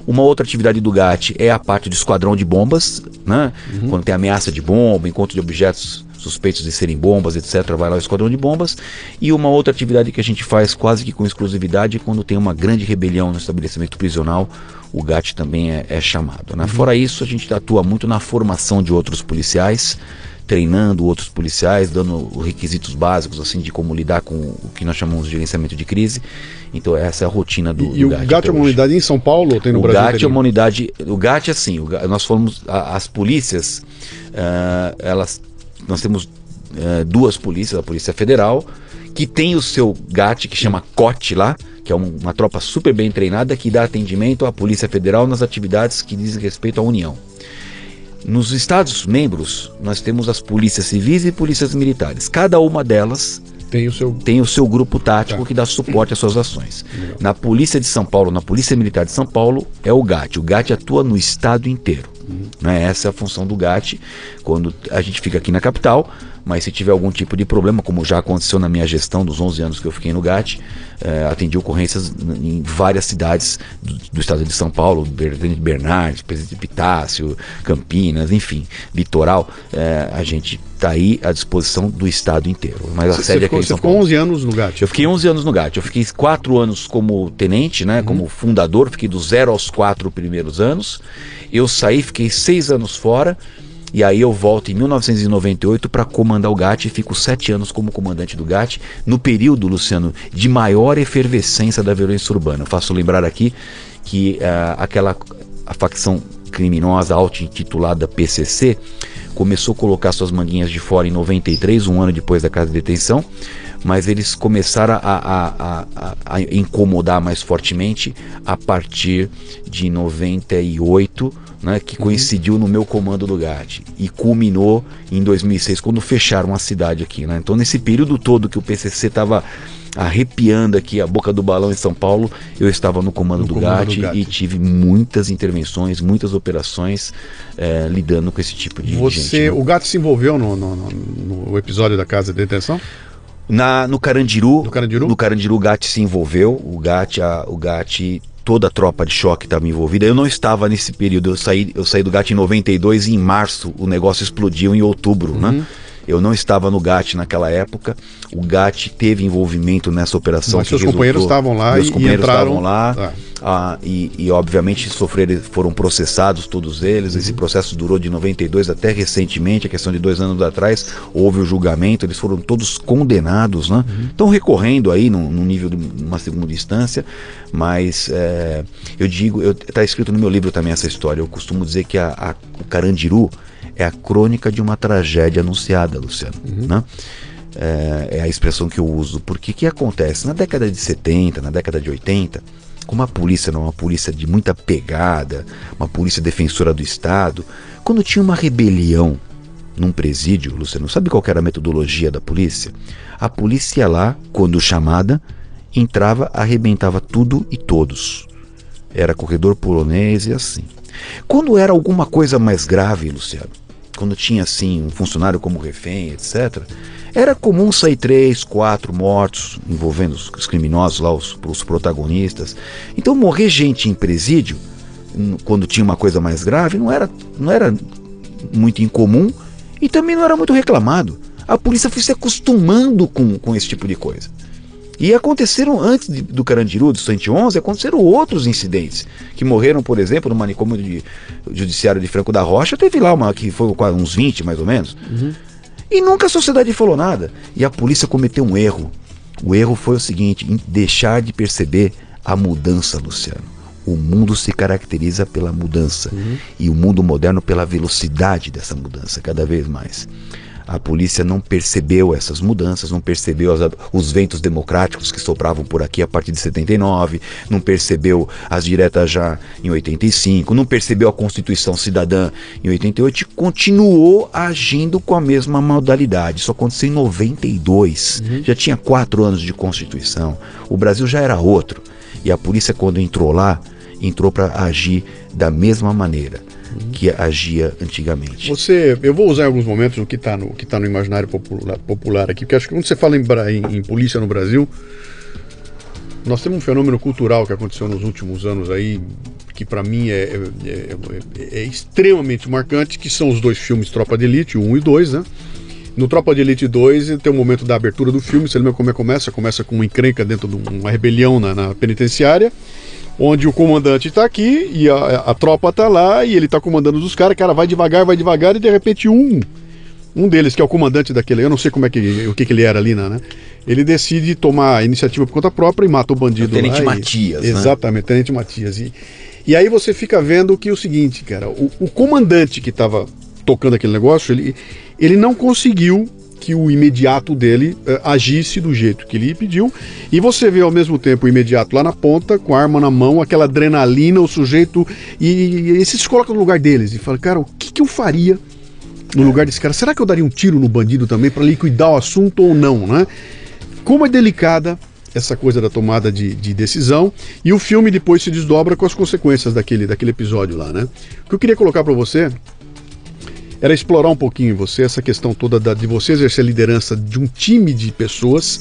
Uma outra atividade do GAT é a parte de esquadrão de bombas, né? Uhum. Quando tem ameaça de bomba, encontro de objetos suspeitos de serem bombas, etc., vai lá o esquadrão de bombas. E uma outra atividade que a gente faz quase que com exclusividade é quando tem uma grande rebelião no estabelecimento prisional, o GAT também é, é chamado. Né? Uhum. Fora isso, a gente atua muito na formação de outros policiais, treinando outros policiais, dando requisitos básicos assim de como lidar com o que nós chamamos de gerenciamento de crise. Então essa é a rotina do, e, do GAT. E o GAT é uma unidade em São Paulo ou tem no o Brasil? O GAT é uma unidade. O GAT é assim. Nós fomos as polícias, uh, elas nós temos uh, duas polícias, a Polícia Federal, que tem o seu GAT, que chama COT lá, que é um, uma tropa super bem treinada que dá atendimento à Polícia Federal nas atividades que dizem respeito à União. Nos Estados membros, nós temos as polícias civis e polícias militares. Cada uma delas tem o seu, tem o seu grupo tático tá. que dá suporte às suas ações. Legal. Na Polícia de São Paulo, na Polícia Militar de São Paulo, é o GAT. O GAT atua no estado inteiro. Uhum. Né? Essa é a função do GAT quando a gente fica aqui na capital, mas se tiver algum tipo de problema, como já aconteceu na minha gestão dos 11 anos que eu fiquei no GAT, eh, atendi ocorrências em várias cidades do, do estado de São Paulo, Presidente Bernardes, Presidente Pitácio, Campinas, enfim, litoral, eh, a gente está aí à disposição do estado inteiro. Mas você, a sede você ficou, é Você ficou 11 anos no GAT? Eu fiquei 11 anos no GAT. Eu fiquei 4 anos como tenente, né, uhum. como fundador, fiquei do zero aos 4 primeiros anos. Eu saí, fiquei 6 anos fora. E aí eu volto em 1998 para comandar o GAT e fico sete anos como comandante do GAT, no período, Luciano, de maior efervescência da violência urbana. Eu faço lembrar aqui que uh, aquela a facção criminosa auto-intitulada PCC começou a colocar suas manguinhas de fora em 93, um ano depois da casa de detenção, mas eles começaram a, a, a, a incomodar mais fortemente a partir de 98 né, que coincidiu no meu comando do GAT e culminou em 2006 quando fecharam a cidade aqui. Né? Então nesse período todo que o PCC estava arrepiando aqui a boca do balão em São Paulo, eu estava no comando, no do, comando GAT do, GAT e tive muitas intervenções, muitas operações é, lidando com esse tipo de Você, gente. Né? O GAT se envolveu no, no, no, episódio da casa de detenção? Na, no Carandiru, no Carandiru, no Carandiru o GAT se envolveu, o GAT, a, o GAT toda a tropa de choque estava envolvida. Eu não estava nesse período. Eu saí, eu saí do GAT em 92 e em março o negócio explodiu em outubro, né? uhum. né? Eu não estava no GAT naquela época. O GAT teve envolvimento nessa operação. Mas seus resultou, companheiros estavam lá meus e, companheiros entraram... estavam lá. Ah. Ah, e, e, obviamente sofreram, foram processados todos eles. Uhum. Esse processo durou de 92 até recentemente, a questão de dois anos atrás, houve o julgamento, eles foram todos condenados, né? Uhum. Estão recorrendo aí no, no, nível de uma segunda instância, mas é, eu digo, está escrito no meu livro também essa história. Eu costumo dizer que a, a, o Carandiru é a crônica de uma tragédia anunciada, Luciano. Uhum. Né? É, é, a expressão que eu uso. Porque o que acontece? Na década de 70, na década de 80, como a polícia não é uma polícia de muita pegada, uma polícia defensora do Estado, quando tinha uma rebelião num presídio, Luciano, sabe qual era a metodologia da polícia? A polícia ia lá, quando chamada, entrava, arrebentava tudo e todos. Era corredor polonês e assim. Quando era alguma coisa mais grave, Luciano, quando tinha assim um funcionário como refém, etc., era comum sair três, quatro mortos envolvendo os criminosos lá, os, os protagonistas. Então morrer gente em presídio, quando tinha uma coisa mais grave, não era, não era muito incomum e também não era muito reclamado. A polícia foi se acostumando com, com esse tipo de coisa. E aconteceram antes de, do Carandiru, do 111, aconteceram outros incidentes que morreram, por exemplo, no manicômio de, judiciário de Franco da Rocha, teve lá uma que foi uns 20 mais ou menos. Uhum. E nunca a sociedade falou nada. E a polícia cometeu um erro. O erro foi o seguinte: deixar de perceber a mudança, Luciano. O mundo se caracteriza pela mudança uhum. e o mundo moderno pela velocidade dessa mudança, cada vez mais. A polícia não percebeu essas mudanças, não percebeu as, os ventos democráticos que sopravam por aqui a partir de 79, não percebeu as diretas já em 85, não percebeu a Constituição Cidadã em 88 e continuou agindo com a mesma modalidade. Isso aconteceu em 92, uhum. já tinha quatro anos de Constituição, o Brasil já era outro. E a polícia, quando entrou lá, entrou para agir da mesma maneira que agia antigamente. Você, eu vou usar em alguns momentos o que está no, que tá no imaginário popular, popular aqui, porque acho que quando você fala em, em, em polícia no Brasil, nós temos um fenômeno cultural que aconteceu nos últimos anos aí, que para mim é, é, é, é, extremamente marcante, que são os dois filmes Tropa de Elite, 1 e 2, né? No Tropa de Elite 2 tem o um momento da abertura do filme, você lembra como é que começa? Começa com uma encrenca dentro de uma rebelião na, na penitenciária onde o comandante está aqui e a, a tropa está lá e ele está comandando os caras, cara vai devagar, vai devagar e de repente um um deles que é o comandante daquele, eu não sei como é que o que, que ele era ali, né? Ele decide tomar a iniciativa por conta própria e mata o bandido o Tenente lá. Matias, e, né? Exatamente, Tenente Matias. E, e aí você fica vendo que é o seguinte, cara, o, o comandante que estava tocando aquele negócio, ele, ele não conseguiu que o imediato dele uh, agisse do jeito que ele pediu. E você vê ao mesmo tempo o imediato lá na ponta, com a arma na mão, aquela adrenalina, o sujeito. E, e, e se coloca no lugar deles e fala, cara, o que, que eu faria no lugar desse cara? Será que eu daria um tiro no bandido também para liquidar o assunto ou não, né? Como é delicada essa coisa da tomada de, de, decisão e o filme depois se desdobra com as consequências daquele, daquele episódio lá, né? O que eu queria colocar para você era explorar um pouquinho em você essa questão toda da, de você exercer a liderança de um time de pessoas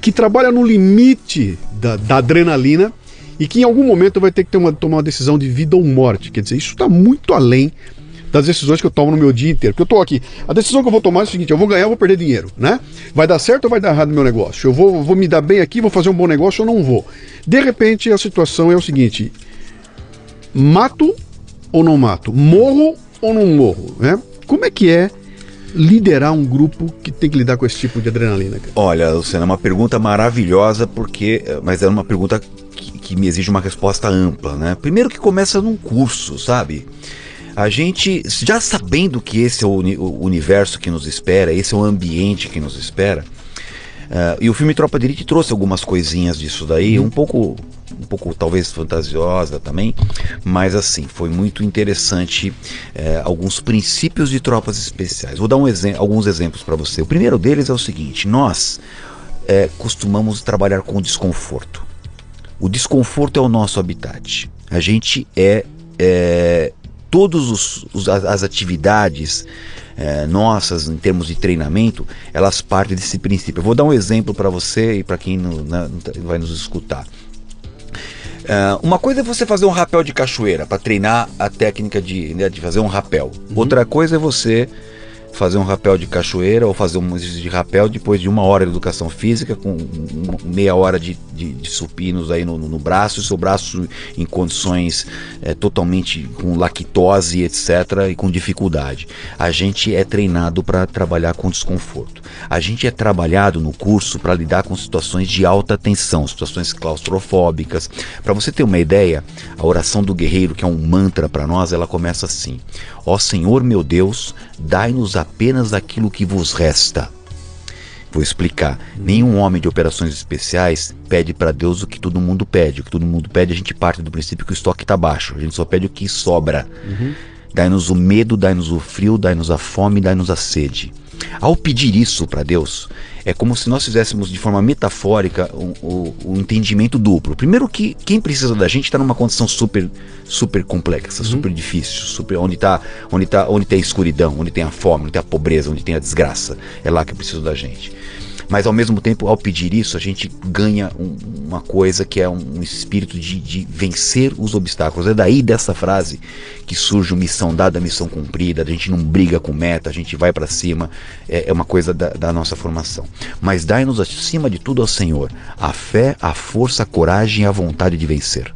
que trabalha no limite da, da adrenalina e que em algum momento vai ter que ter uma, tomar uma decisão de vida ou morte. Quer dizer, isso está muito além das decisões que eu tomo no meu dia inteiro. Porque eu estou aqui. A decisão que eu vou tomar é o seguinte: eu vou ganhar ou vou perder dinheiro, né? Vai dar certo ou vai dar errado no meu negócio? Eu vou, vou me dar bem aqui, vou fazer um bom negócio ou não vou? De repente, a situação é o seguinte: mato ou não mato? Morro ou não morro? Né? Como é que é liderar um grupo que tem que lidar com esse tipo de adrenalina? Cara? Olha, Luciano, é uma pergunta maravilhosa, porque, mas é uma pergunta que, que me exige uma resposta ampla, né? Primeiro que começa num curso, sabe? A gente, já sabendo que esse é o, o universo que nos espera, esse é o ambiente que nos espera, Uh, e o filme Tropa de Elite trouxe algumas coisinhas disso daí, uhum. um pouco, um pouco talvez fantasiosa também, mas assim, foi muito interessante uh, alguns princípios de tropas especiais. Vou dar um exe alguns exemplos para você. O primeiro deles é o seguinte: nós uh, costumamos trabalhar com desconforto. O desconforto é o nosso habitat. A gente é, é todos as atividades é, nossas, em termos de treinamento, elas partem desse princípio. Eu vou dar um exemplo para você e para quem não, não, vai nos escutar. Uh, uma coisa é você fazer um rapel de cachoeira para treinar a técnica de, né, de fazer um rapel. Uhum. Outra coisa é você fazer um rapel de cachoeira ou fazer um de rapel depois de uma hora de educação física, com meia hora de, de, de supinos aí no, no, braço, e seu braço em condições é, totalmente com lactose, etc., e com dificuldade. A gente é treinado para trabalhar com desconforto. A gente é trabalhado no curso para lidar com situações de alta tensão, situações claustrofóbicas. Para você ter uma ideia, a oração do guerreiro, que é um mantra para nós, ela começa assim: Ó Senhor meu Deus, dai-nos apenas aquilo que vos resta. Vou explicar. Nenhum homem de operações especiais pede para Deus o que todo mundo pede. O que todo mundo pede, a gente parte do princípio que o estoque está baixo. A gente só pede o que sobra. Uhum. Dai-nos o medo, dai-nos o frio, dai-nos a fome, dai-nos a sede. Ao pedir isso para Deus, é como se nós fizéssemos de forma metafórica o, o, o entendimento duplo. Primeiro que quem precisa da gente está numa condição super super complexa, uhum. super difícil, super onde está onde tá, onde tem a escuridão, onde tem a fome, onde tem a pobreza, onde tem a desgraça. É lá que precisa da gente. Mas ao mesmo tempo, ao pedir isso, a gente ganha um, uma coisa que é um espírito de, de, vencer os obstáculos. É daí dessa frase que surge missão dada, missão cumprida. A gente não briga com meta, a gente vai para cima. É, é, uma coisa da, da nossa formação. Mas dai-nos acima de tudo ao Senhor a fé, a força, a coragem e a vontade de vencer.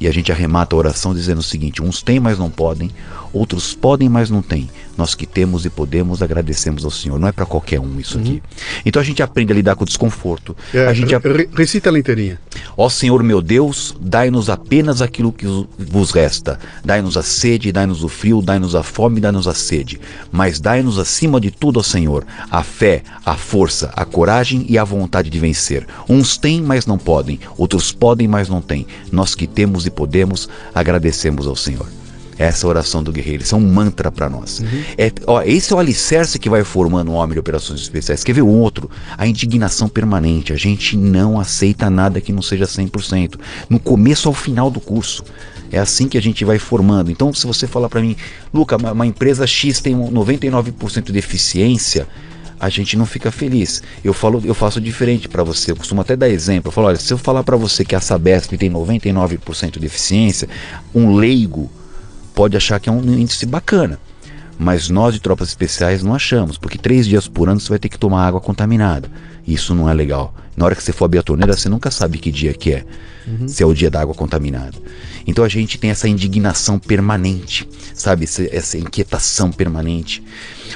E a gente arremata a oração dizendo o seguinte: uns têm, mas não podem, outros podem, mas não têm. Nós que temos e podemos, agradecemos ao Senhor. Não é para qualquer um isso aqui. Uhum. Então a gente aprende a lidar com o desconforto. É, a gente re recita ela inteirinha. Ó Senhor meu Deus, dai-nos apenas aquilo que vos resta. Dai-nos a sede, dai-nos o frio, dai-nos a fome, dai-nos a sede. Mas dai-nos acima de tudo, ó Senhor, a fé, a força, a coragem e a vontade de vencer. Uns têm, mas não podem. Outros podem, mas não têm. Nós que temos e podemos, agradecemos ao Senhor essa oração do guerreiro. Isso é um mantra para nós. Uhum. É, ó, esse é o alicerce que vai formando um homem de operações especiais. Quer ver o outro? A indignação permanente. A gente não aceita nada que não seja 100%. No começo ao final do curso. É assim que a gente vai formando. Então, se você falar para mim, Luca, uma, uma empresa X tem 99% de eficiência, a gente não fica feliz. Eu falo, eu faço diferente para você. Eu costumo até dar exemplo. Eu falo, olha, se eu falar para você que a Sabesp tem 99% de eficiência, um leigo pode achar que é um índice bacana. Mas nós de tropas especiais não achamos, porque três dias por ano você vai ter que tomar água contaminada. Isso não é legal. Na hora que você for abrir a torneira, você nunca sabe que dia que é. Uhum. Se é o dia da água contaminada. Então a gente tem essa indignação permanente, sabe? Essa, essa inquietação permanente.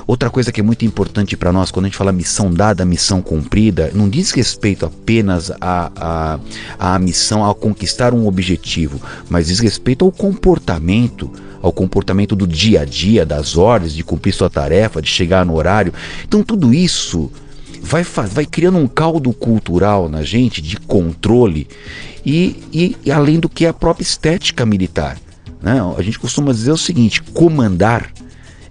Outra coisa que é muito importante para nós, quando a gente fala missão dada, missão cumprida, não diz respeito apenas à, à, à missão, a conquistar um objetivo, mas diz respeito ao comportamento ao comportamento do dia a dia, das ordens, de cumprir sua tarefa, de chegar no horário. Então tudo isso vai, vai criando um caldo cultural na gente de controle e, e, e além do que a própria estética militar. Né? A gente costuma dizer o seguinte: comandar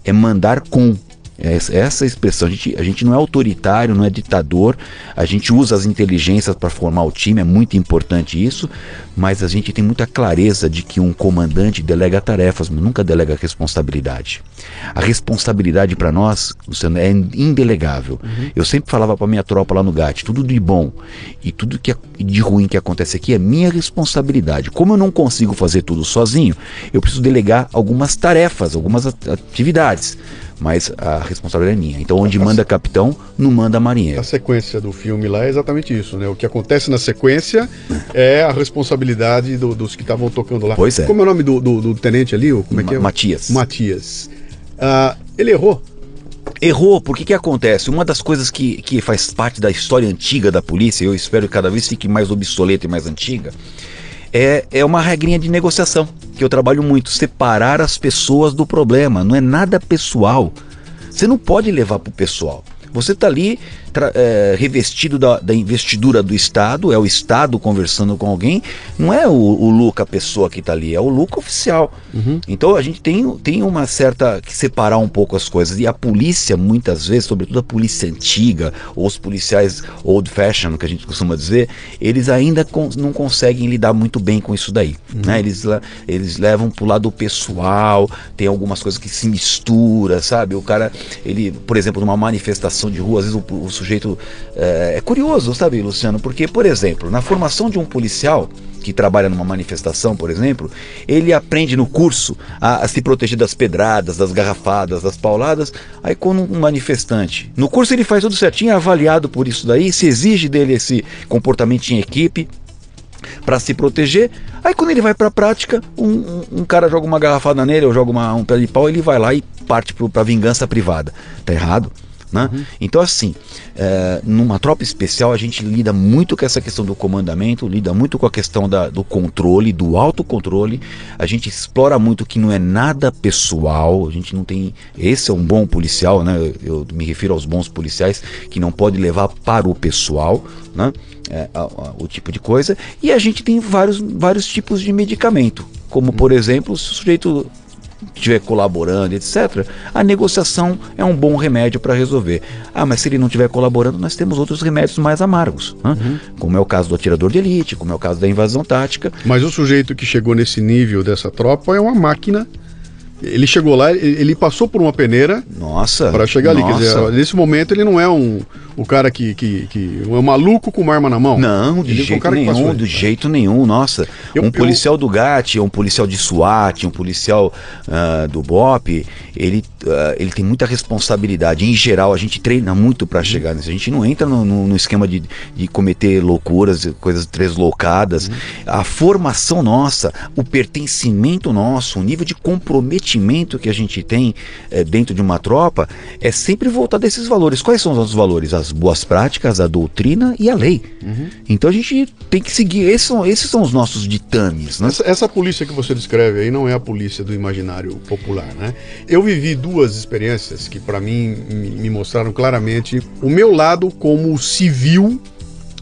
é mandar com, essa, expressão, a gente, a gente não é autoritário, não é ditador, a gente usa as inteligências para formar o time, é muito importante isso, mas a gente tem muita clareza de que um comandante delega tarefas, mas nunca delega responsabilidade. A responsabilidade para nós, Luciano, é indelegável. Uhum. Eu sempre falava para minha tropa lá no GAT, tudo de bom e tudo que é de ruim que acontece aqui é minha responsabilidade. Como eu não consigo fazer tudo sozinho, eu preciso delegar algumas tarefas, algumas atividades mas a responsabilidade é minha. Então, onde manda capitão, não manda marinheiro. A sequência do filme lá é exatamente isso, né? O que acontece na sequência é a responsabilidade do, dos que estavam tocando lá. Pois é. Como é o nome do, do, do tenente ali? Como é que é? Matias. Matias. Uh, ele errou. Errou, porque que acontece? Uma das coisas que, que faz parte da história antiga da polícia, eu espero que cada vez fique mais obsoleta e mais antiga, é, é uma regrinha de negociação que eu trabalho muito, separar as pessoas do problema. Não é nada pessoal. Você não pode levar para o pessoal. Você está ali é, revestido da, da, investidura do Estado, é o Estado conversando com alguém, não é o, o Luca a pessoa que está ali, é o Luca oficial. Uhum. Então a gente tem, tem uma certa. que separar um pouco as coisas. E a polícia, muitas vezes, sobretudo a polícia antiga, ou os policiais old fashion, que a gente costuma dizer, eles ainda con não conseguem lidar muito bem com isso daí. Uhum. Né? Eles, eles levam pro lado pessoal, tem algumas coisas que se mistura, sabe? O cara, ele, por exemplo, numa manifestação de rua, às vezes o, o sujeito. É, é curioso, sabe, Luciano? Porque, por exemplo, na formação de um policial que trabalha numa manifestação, por exemplo, ele aprende no curso a, a, se proteger das pedradas, das garrafadas, das pauladas. Aí, quando um manifestante, no curso ele faz tudo certinho, é avaliado por isso daí, se exige dele esse comportamento em equipe para se proteger. Aí, quando ele vai para a prática, um, um, cara joga uma garrafada nele ou joga uma, um pé de pau, ele vai lá e parte para vingança privada. Tá errado? Né? Uhum. Então, assim, é, numa tropa especial, a gente lida muito com essa questão do comandamento, lida muito com a questão da, do controle, do autocontrole. A gente explora muito que não é nada pessoal, a gente não tem. Esse é um bom policial, né? Eu me refiro aos bons policiais, que não pode levar para o pessoal, né? É, a, a, o tipo de coisa. E a gente tem vários, vários tipos de medicamento, como, por exemplo, o sujeito estiver colaborando, etc., a negociação é um bom remédio para resolver. Ah, mas se ele não estiver colaborando, nós temos outros remédios mais amargos, né? uhum. como é o caso do atirador de elite, como é o caso da invasão tática. Mas o sujeito que chegou nesse nível dessa tropa é uma máquina ele chegou lá, ele passou por uma peneira. Nossa. Para chegar nossa. ali. Quer dizer, nesse momento ele não é um o cara que, que, que é um maluco com uma arma na mão. Não, de ele jeito um nenhum, de jeito nenhum. Nossa, eu, um policial eu... do GAT, um policial de SWAT, um policial uh, do BOP, ele, uh, ele tem muita responsabilidade. Em geral, a gente treina muito para chegar nisso. A gente não entra no, no, no esquema de, de cometer loucuras, coisas deslocadas. Uhum. A formação nossa, o pertencimento nosso, o nível de comprometimento que a gente tem eh, dentro de uma tropa é sempre voltar desses valores. Quais são os nossos valores? As boas práticas, a doutrina e a lei. Uhum. Então a gente tem que seguir. Esses são, esses são os nossos ditames. Né? Essa, essa, polícia que você descreve aí não é a polícia do imaginário popular, né? Eu vivi duas experiências que para mim me mostraram claramente o meu lado como civil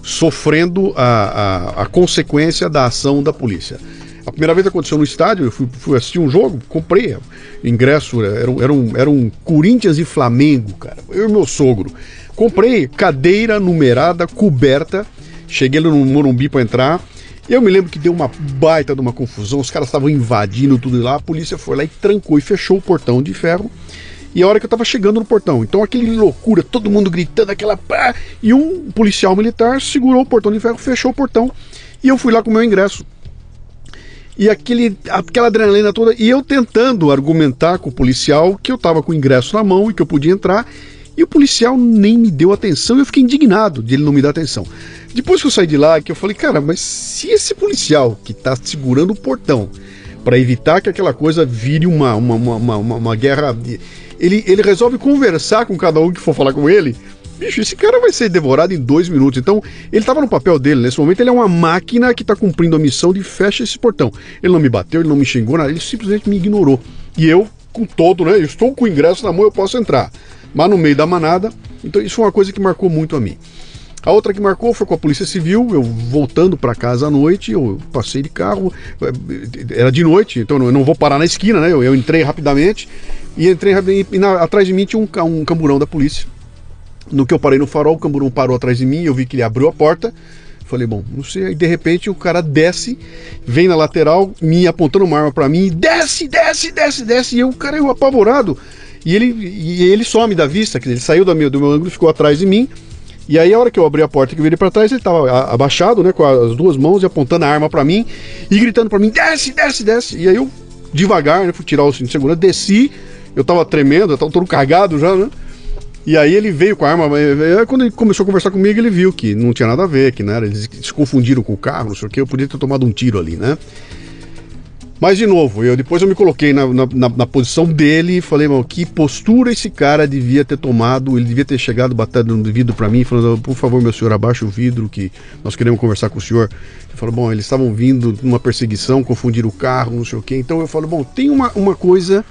sofrendo a, a, a consequência da ação da polícia. A primeira vez aconteceu no estádio, eu fui, fui assistir um jogo, comprei ingresso, era, era, um, era um Corinthians e Flamengo, cara. Eu e meu sogro. Comprei cadeira numerada, coberta. Cheguei no Morumbi para entrar. Eu me lembro que deu uma baita de uma confusão. Os caras estavam invadindo tudo lá. A polícia foi lá e trancou e fechou o portão de ferro. E a hora que eu tava chegando no portão, então aquele loucura, todo mundo gritando, aquela pá, e um policial militar segurou o portão de ferro, fechou o portão, e eu fui lá com o meu ingresso. E aquele, aquela adrenalina toda, e eu tentando argumentar com o policial que eu tava com o ingresso na mão e que eu podia entrar, e o policial nem me deu atenção e eu fiquei indignado de ele não me dar atenção. Depois que eu saí de lá, que eu falei, cara, mas se esse policial que está segurando o portão para evitar que aquela coisa vire uma, uma, uma, uma, uma guerra. Ele, ele resolve conversar com cada um que for falar com ele. Bicho, esse cara vai ser devorado em dois minutos. Então, ele estava no papel dele. Nesse momento, ele é uma máquina que está cumprindo a missão de fecha esse portão. Ele não me bateu, ele não me xingou, nada, ele simplesmente me ignorou. E eu, com todo, né? Eu estou com o ingresso na mão, eu posso entrar mas no meio da manada. Então isso foi uma coisa que marcou muito a mim. A outra que marcou foi com a Polícia Civil, eu voltando para casa à noite, eu passei de carro, era de noite, então eu não vou parar na esquina, né? Eu, eu entrei rapidamente e entrei e na, atrás de mim tinha um, um camburão da polícia. No que eu parei no farol, o camburão parou atrás de mim, eu vi que ele abriu a porta. Falei, bom, não sei. Aí de repente o cara desce, vem na lateral, me apontando uma arma para mim, desce, desce, desce, desce. E eu, cara, eu apavorado. E ele, e ele some da vista, ele saiu do meu, do meu ângulo ficou atrás de mim. E aí, a hora que eu abri a porta e virei para trás, ele estava abaixado, né, com as duas mãos e apontando a arma para mim e gritando para mim: desce, desce, desce. E aí eu, devagar, né, fui tirar o cinto de segurança, desci, eu estava tremendo, eu tava todo cagado já, né? E aí ele veio com a arma, quando ele começou a conversar comigo, ele viu que não tinha nada a ver, que não era, eles se confundiram com o carro, não sei o que, eu podia ter tomado um tiro ali, né? Mas, de novo, eu depois eu me coloquei na, na, na posição dele e falei, mano, que postura esse cara devia ter tomado, ele devia ter chegado batendo no vidro para mim, falando, por favor, meu senhor, abaixe o vidro, que nós queremos conversar com o senhor. Ele falou, bom, eles estavam vindo numa perseguição, confundiram o carro, não sei o quê. Então eu falo, bom, tem uma, uma coisa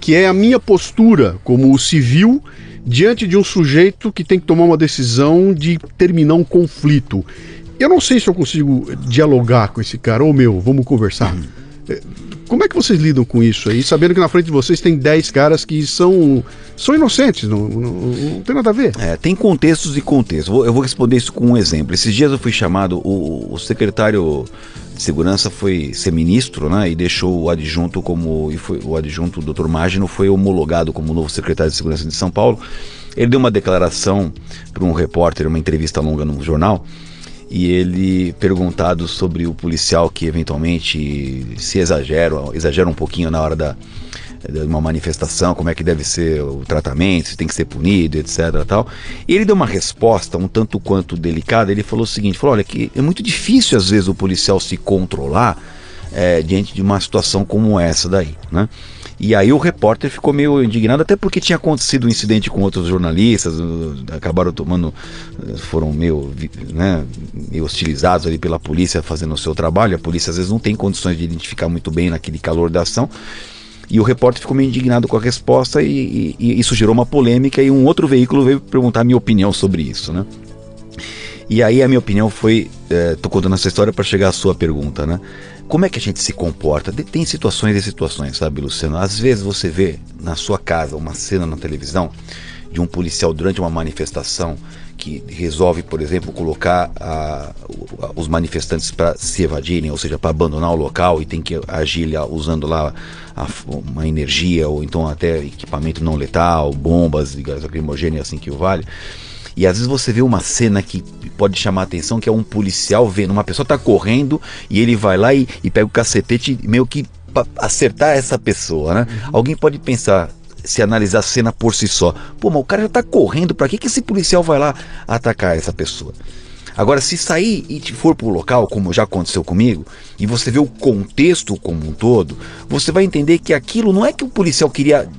que é a minha postura como civil diante de um sujeito que tem que tomar uma decisão de terminar um conflito. Eu não sei se eu consigo dialogar com esse cara, ô meu, vamos conversar. Uhum. Como é que vocês lidam com isso aí, sabendo que na frente de vocês tem 10 caras que são, são inocentes, não, não, não tem nada a ver? É, tem contextos e contextos. Eu vou responder isso com um exemplo. Esses dias eu fui chamado, o, o secretário de segurança foi ser ministro, né, e deixou o adjunto como, e foi, o adjunto, o Dr. Magno, foi homologado como novo secretário de segurança de São Paulo. Ele deu uma declaração para um repórter, uma entrevista longa no jornal, e ele perguntado sobre o policial que eventualmente se exagera, exagera um pouquinho na hora da de uma manifestação, como é que deve ser o tratamento, se tem que ser punido, etc. Tal. E ele deu uma resposta um tanto quanto delicada. Ele falou o seguinte: falou, olha, que é muito difícil às vezes o policial se controlar é, diante de uma situação como essa daí, né? E aí o repórter ficou meio indignado, até porque tinha acontecido um incidente com outros jornalistas, acabaram tomando, uh, foram meio, né, meio hostilizados ali pela polícia fazendo o seu trabalho. A polícia às vezes não tem condições de identificar muito bem naquele calor da ação. E o repórter ficou meio indignado com a resposta e, e, e isso gerou uma polêmica e um outro veículo veio perguntar a minha opinião sobre isso, né? E aí a minha opinião foi, é, tô contando essa história para chegar à sua pergunta, né? Como é que a gente se comporta? Tem situações e situações, sabe, Luciano? Às vezes você vê na sua casa uma cena na televisão de um policial durante uma manifestação que resolve, por exemplo, colocar a, os manifestantes para se evadirem, ou seja, para abandonar o local e tem que agir usando lá a, uma energia ou então até equipamento não letal, bombas de gás lacrimogêneo assim que o vale. E às vezes você vê uma cena que pode chamar a atenção, que é um policial vendo uma pessoa tá correndo e ele vai lá e, e pega o cacetete meio que acertar essa pessoa, né? Uhum. Alguém pode pensar, se analisar a cena por si só. Pô, mas o cara já tá correndo, para que, que esse policial vai lá atacar essa pessoa? Agora, se sair e for para o local, como já aconteceu comigo, e você vê o contexto como um todo, você vai entender que aquilo não é que o policial queria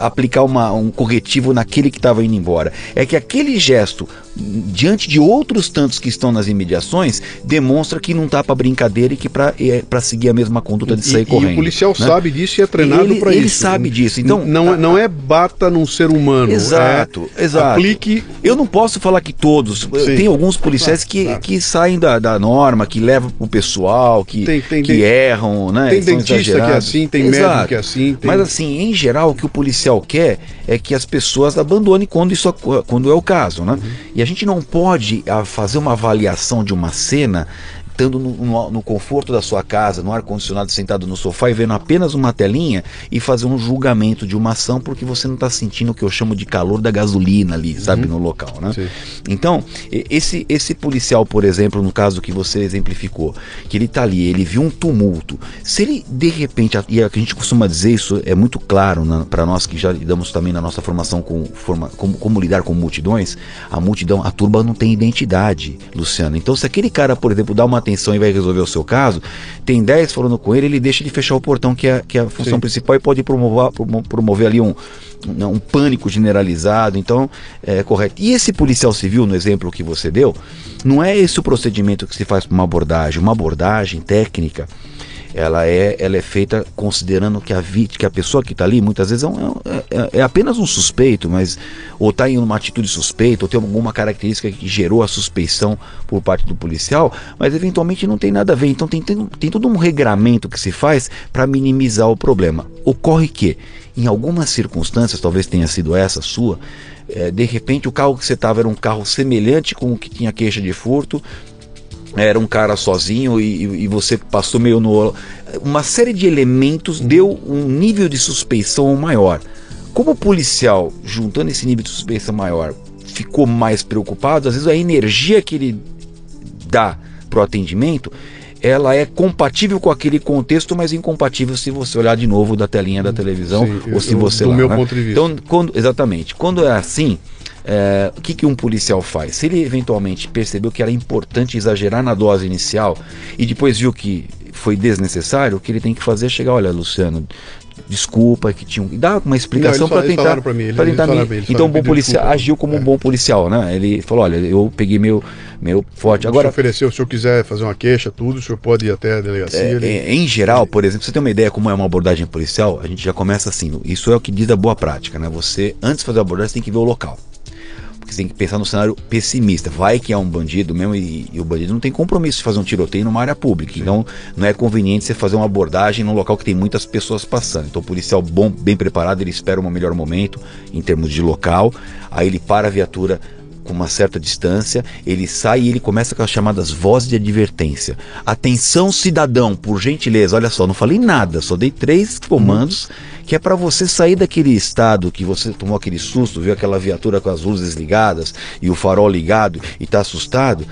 aplicar uma, um corretivo naquele que estava indo embora. É que aquele gesto diante de outros tantos que estão nas imediações, demonstra que não está para brincadeira e que para é, seguir a mesma conduta de sair e, correndo. E o policial né? sabe disso e é treinado para isso. Ele sabe disso. Então não, não é bata num ser humano. Exato, é, exato. Aplique. Eu não posso falar que todos. Sim. Tem alguns policiais que, claro. que saem da, da norma, que levam o pessoal, que, tem, tem, que erram, né? Tem dentista que é assim, tem exato. médico que é assim. Mas assim, em geral, o que o policial quer é que as pessoas abandonem quando isso quando é o caso, né? Uhum. E a gente não pode ah, fazer uma avaliação de uma cena estando no, no, no, conforto da sua casa, no ar-condicionado, sentado no sofá e vendo apenas uma telinha e fazer um julgamento de uma ação porque você não está sentindo o que eu chamo de calor da gasolina ali, uhum. sabe, no local, né? Sim. Então, esse, esse policial, por exemplo, no caso que você exemplificou, que ele está ali, ele viu um tumulto, se ele de repente, e a gente costuma dizer isso, é muito claro para nós que já lidamos também na nossa formação com forma, como, como lidar com multidões, a multidão, a turba não tem identidade, Luciano. Então, se aquele cara, por exemplo, dá uma atenção e vai resolver o seu caso, tem 10 falando com ele, ele deixa de fechar o portão, que é, que é a função Sim. principal, e pode promover, promover ali um, um pânico generalizado. Então, é correto. E esse policial civil, no exemplo que você deu, não é esse o procedimento que se faz para uma abordagem. Uma abordagem técnica ela é, ela é feita considerando que a vítima, que a pessoa que está ali, muitas vezes é, um, é, é, é, apenas um suspeito, mas ou está em uma atitude suspeita, ou tem alguma característica que gerou a suspeição por parte do policial, mas eventualmente não tem nada a ver. Então tem, tem, tem todo um regramento que se faz para minimizar o problema. Ocorre que, em algumas circunstâncias, talvez tenha sido essa sua, é, de repente o carro que você estava era um carro semelhante com o que tinha queixa de furto, era um cara sozinho e, e, você passou meio no. Uma série de elementos deu um nível de suspeição maior. Como o policial, juntando esse nível de suspeição maior, ficou mais preocupado, às vezes a energia que ele dá para o atendimento ela é compatível com aquele contexto, mas incompatível se você olhar de novo da telinha da televisão Sim, ou se você do lá, meu né? ponto de vista. Então, quando, exatamente. Quando é assim, é, o que, que um policial faz? Se ele eventualmente percebeu que era importante exagerar na dose inicial e depois viu que foi desnecessário, o que ele tem que fazer é chegar, olha, Luciano, desculpa que tinha e dá uma explicação para tentar para tentar me... então um bom policial desculpa. agiu como é. um bom policial né ele falou olha eu peguei meu meu forte agora o ofereceu se o senhor quiser fazer uma queixa tudo o senhor pode ir até a delegacia é, ele... É, em geral por exemplo você tem uma ideia como é uma abordagem policial a gente já começa assim isso é o que diz a boa prática né você antes de fazer a abordagem você tem que ver o local porque você tem que pensar no cenário pessimista. Vai que é um bandido mesmo e, e o bandido não tem compromisso de fazer um tiroteio numa área pública. Sim. Então não é conveniente você fazer uma abordagem num local que tem muitas pessoas passando. Então o policial bom, bem preparado, ele espera um melhor momento em termos de local. Aí ele para a viatura com uma certa distância, ele sai e ele começa com as chamadas vozes de advertência. Atenção, cidadão, por gentileza, olha só, não falei nada, só dei três comandos que é para você sair daquele estado que você tomou aquele susto, viu aquela viatura com as luzes ligadas e o farol ligado e está assustado.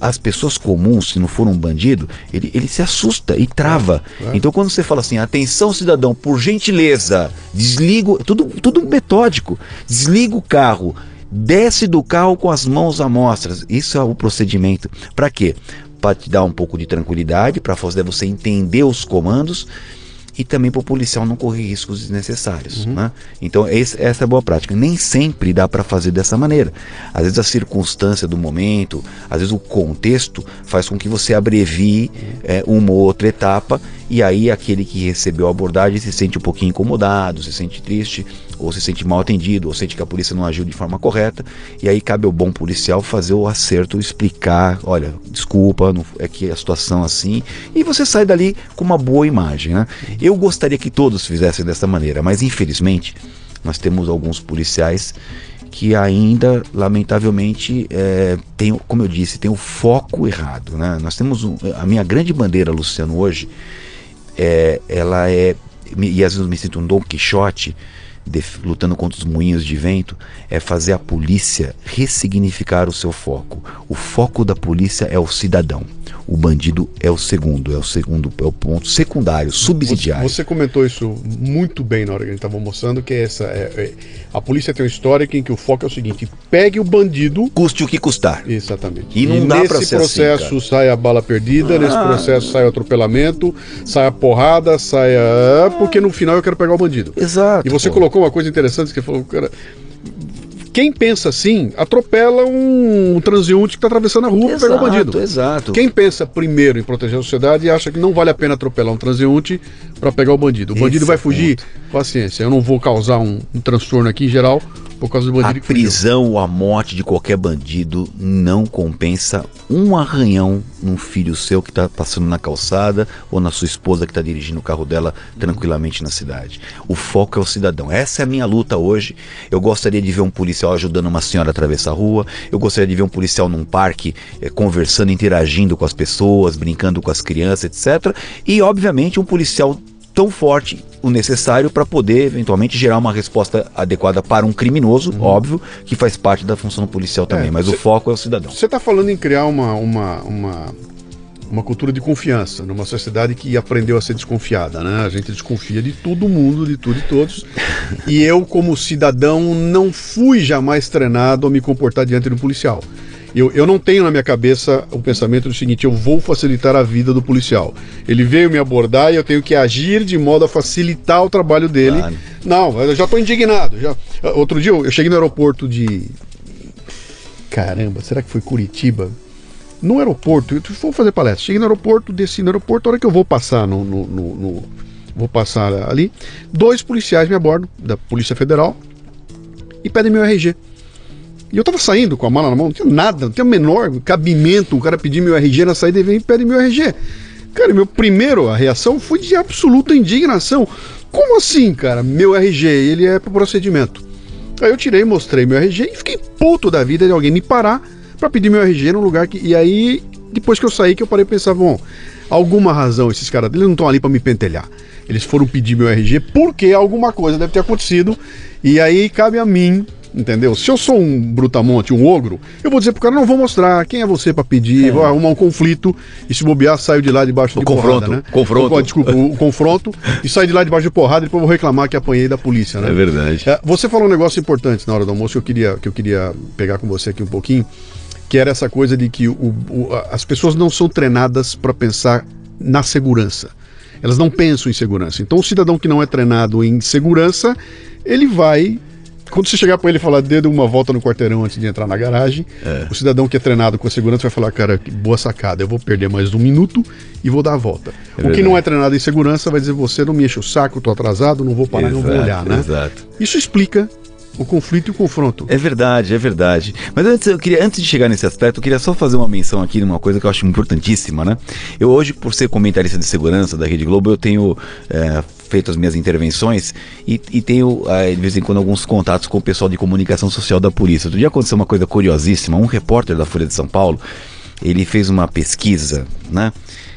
As pessoas comuns, se não for um bandido, ele, ele se assusta e trava. É, é. Então quando você fala assim, atenção, cidadão, por gentileza, desliga, tudo, tudo metódico, desliga o carro desce do carro com as mãos à mostras. Isso é o procedimento. Para quê? Para te dar um pouco de tranquilidade, para fazer você entender os comandos e também para o policial não correr riscos desnecessários. Uhum. Né? Então, esse, essa é a boa prática. Nem sempre dá para fazer dessa maneira. Às vezes, a circunstância do momento, às vezes, o contexto faz com que você abrevie uhum. é, uma ou outra etapa e aí aquele que recebeu a abordagem se sente um pouquinho incomodado, se sente triste ou se sente mal atendido, ou sente que a polícia não agiu de forma correta, e aí cabe ao bom policial fazer o acerto, explicar, olha, desculpa, não, é que a situação é assim, e você sai dali com uma boa imagem, né? Eu gostaria que todos fizessem dessa maneira, mas infelizmente nós temos alguns policiais que ainda, lamentavelmente, é, tem, como eu disse, tem o foco errado, né? Nós temos um, a minha grande bandeira, Luciano, hoje, é, ela é e às vezes me sinto um Dom Quixote lutando contra os moinhos de vento, é fazer a polícia ressignificar o seu foco. O foco da polícia é o cidadão. O bandido é o segundo, é o segundo, é o ponto secundário, subsidiário. Você, comentou isso muito bem na hora que a gente estava mostrando, que é essa. É, é, a polícia tem uma história em que o foco é o seguinte: pegue o bandido. Custe o que custar. Exatamente. E não e dá para ser assim, processo assim, sai a bala perdida, ah. nesse processo sai o atropelamento, sai a porrada, sai a. Porque no final eu quero pegar o bandido. Exato. E você pô. colocou uma coisa interessante que falou, cara quem pensa assim, atropela um, um transeunte que está atravessando a rua para pegar o bandido. Exato. Quem pensa primeiro em proteger a sociedade acha que não vale a pena atropelar um transeunte para pegar o bandido. O bandido Esse vai fugir, ponto. paciência. Eu não vou causar um, um transtorno aqui em geral por causa do bandido. A prisão ou a morte de qualquer bandido não compensa um arranhão num filho seu que está passando na calçada ou na sua esposa que está dirigindo o carro dela tranquilamente na cidade. O foco é o cidadão. Essa é a minha luta hoje. Eu gostaria de ver um policial ajudando uma senhora a atravessar a rua. Eu gostaria de ver um policial num parque eh, conversando, interagindo com as pessoas, brincando com as crianças, etc. E, obviamente, um policial tão forte o necessário para poder eventualmente gerar uma resposta adequada para um criminoso, uhum. óbvio, que faz parte da função policial também, é, mas cê, o foco é o cidadão. Você está falando em criar uma, uma, uma, uma cultura de confiança numa sociedade que aprendeu a ser desconfiada, né? A gente desconfia de todo mundo, de tudo e todos. e eu, como cidadão, não fui jamais treinado a me comportar diante de um policial. Eu, eu não tenho na minha cabeça o pensamento do seguinte: eu vou facilitar a vida do policial. Ele veio me abordar e eu tenho que agir de modo a facilitar o trabalho dele. Claro. Não, eu já estou indignado. Já. Outro dia eu cheguei no aeroporto de. Caramba, será que foi Curitiba? No aeroporto, eu vou fazer palestra. Cheguei no aeroporto, desci no aeroporto, a hora que eu vou passar no, no, no, no vou passar ali, dois policiais me abordam, da Polícia Federal, e pedem meu RG. E eu tava saindo com a mala na mão, não tinha nada, não tinha o menor cabimento. Um cara pedir meu RG na saída e vem e pede meu RG. Cara, meu primeiro, a reação foi de absoluta indignação. Como assim, cara? Meu RG, ele é pro procedimento. Aí eu tirei, mostrei meu RG e fiquei puto da vida de alguém me parar para pedir meu RG num lugar que. E aí, depois que eu saí, que eu parei e pensar, bom, alguma razão esses caras eles não estão ali para me pentelhar. Eles foram pedir meu RG porque alguma coisa deve ter acontecido. E aí cabe a mim entendeu? Se eu sou um brutamonte, um ogro, eu vou dizer pro cara, não vou mostrar quem é você para pedir, é. vou arrumar um conflito e se bobear, saio de lá debaixo o de confronto, porrada, né? Confronto. desculpa, o confronto e saio de lá debaixo de porrada e depois vou reclamar que apanhei da polícia, né? É verdade. É, você falou um negócio importante na hora do almoço que eu queria, que eu queria pegar com você aqui um pouquinho, que era essa coisa de que o, o, as pessoas não são treinadas para pensar na segurança. Elas não pensam em segurança. Então, o cidadão que não é treinado em segurança, ele vai quando você chegar para ele e falar, dê uma volta no quarteirão antes de entrar na garagem, é. o cidadão que é treinado com a segurança vai falar, cara, que boa sacada, eu vou perder mais um minuto e vou dar a volta. É o que não é treinado em segurança vai dizer, você não me enche o saco, tô atrasado, não vou parar, exato, não vou olhar, né? Exato. Isso explica o conflito e o confronto. É verdade, é verdade. Mas antes, eu queria, antes de chegar nesse aspecto, eu queria só fazer uma menção aqui numa coisa que eu acho importantíssima, né? Eu hoje, por ser comentarista de segurança da Rede Globo, eu tenho é, feito as minhas intervenções e, e tenho, uh, de vez em quando, alguns contatos com o pessoal de comunicação social da polícia. Outro dia aconteceu uma coisa curiosíssima. Um repórter da Folha de São Paulo, ele fez uma pesquisa, né?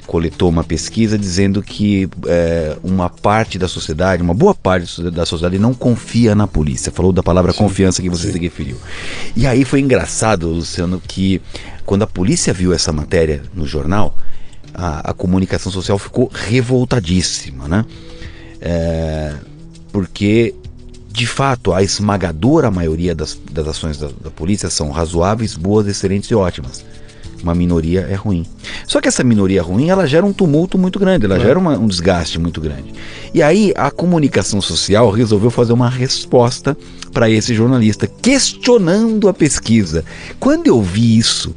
Coletou uma pesquisa dizendo que é, uma parte da sociedade, uma boa parte da sociedade não confia na polícia. Falou da palavra sim, confiança que você sim. se referiu. E aí foi engraçado, Luciano, que quando a polícia viu essa matéria no jornal, a, a comunicação social ficou revoltadíssima, né? É, porque, de fato, a esmagadora maioria das, das ações da, da polícia são razoáveis, boas, excelentes e ótimas uma minoria é ruim. Só que essa minoria ruim, ela gera um tumulto muito grande, ela é. gera uma, um desgaste muito grande. E aí a comunicação social resolveu fazer uma resposta para esse jornalista, questionando a pesquisa. Quando eu vi isso,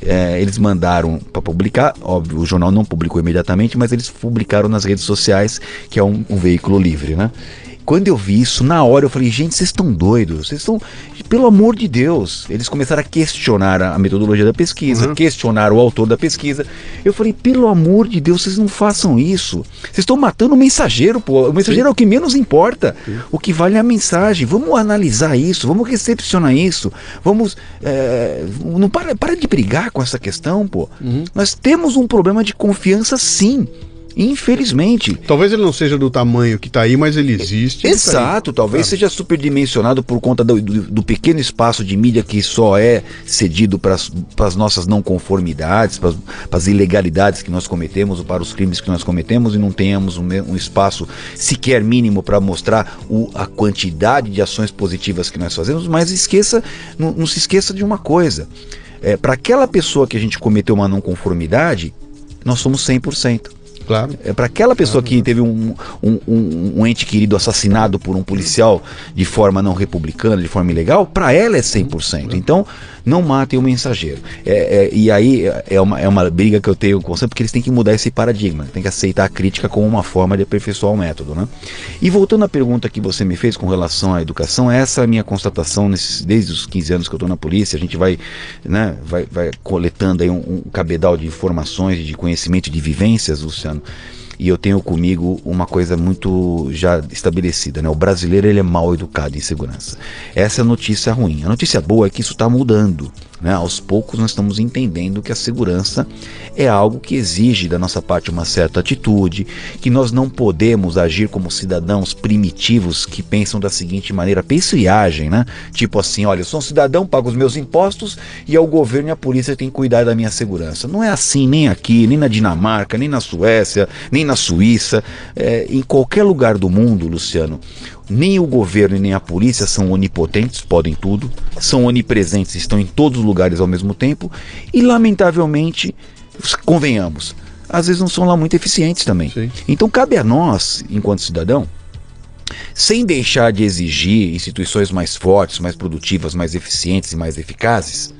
é, eles mandaram para publicar, óbvio, o jornal não publicou imediatamente, mas eles publicaram nas redes sociais, que é um, um veículo livre, né? Quando eu vi isso, na hora eu falei, gente, vocês estão doidos, vocês estão. Pelo amor de Deus. Eles começaram a questionar a metodologia da pesquisa, uhum. questionar o autor da pesquisa. Eu falei, pelo amor de Deus, vocês não façam isso. Vocês estão matando o mensageiro, pô. O mensageiro Sim. é o que menos importa. Sim. O que vale é a mensagem. Vamos analisar isso, vamos recepcionar isso. Vamos. É, não para, para de brigar com essa questão, pô. Uhum. Nós temos um problema de confiança sim. Infelizmente. Talvez ele não seja do tamanho que está aí, mas ele existe. Exato, tá talvez claro. seja superdimensionado por conta do, do, do, pequeno espaço de mídia que só é cedido para as nossas não conformidades, para as ilegalidades que nós cometemos ou para os crimes que nós cometemos e não tenhamos um, um espaço sequer mínimo para mostrar o, a quantidade de ações positivas que nós fazemos, mas esqueça, não, não se esqueça de uma coisa. É, para aquela pessoa que a gente cometeu uma não conformidade, nós somos 100%. Claro. É para aquela pessoa claro. que teve um, um, um, um, ente querido assassinado por um policial de forma não republicana, de forma ilegal, para ela é 100%. Então, não matem o mensageiro. É, é, e aí é uma, é uma briga que eu tenho com você, porque eles têm que mudar esse paradigma, tem que aceitar a crítica como uma forma de aperfeiçoar o método. Né? E voltando à pergunta que você me fez com relação à educação, essa é a minha constatação nesses, desde os 15 anos que eu estou na polícia, a gente vai, né, vai, vai coletando aí um, um cabedal de informações, de conhecimento, de vivências, Luciano e eu tenho comigo uma coisa muito já estabelecida, né? O brasileiro ele é mal educado em segurança. Essa é a notícia ruim. A notícia boa é que isso está mudando. Né? Aos poucos nós estamos entendendo que a segurança é algo que exige da nossa parte uma certa atitude, que nós não podemos agir como cidadãos primitivos que pensam da seguinte maneira, pensam e agem, né? Tipo assim, olha, eu sou um cidadão, pago os meus impostos e é o governo e a polícia que tem que cuidar da minha segurança. Não é assim nem aqui, nem na Dinamarca, nem na Suécia, nem na Suíça, é, em qualquer lugar do mundo, Luciano. Nem o governo e nem a polícia são onipotentes, podem tudo, são onipresentes, estão em todos os lugares ao mesmo tempo e, lamentavelmente, convenhamos, às vezes não são lá muito eficientes também. Sim. Então, cabe a nós, enquanto cidadão, sem deixar de exigir instituições mais fortes, mais produtivas, mais eficientes e mais eficazes,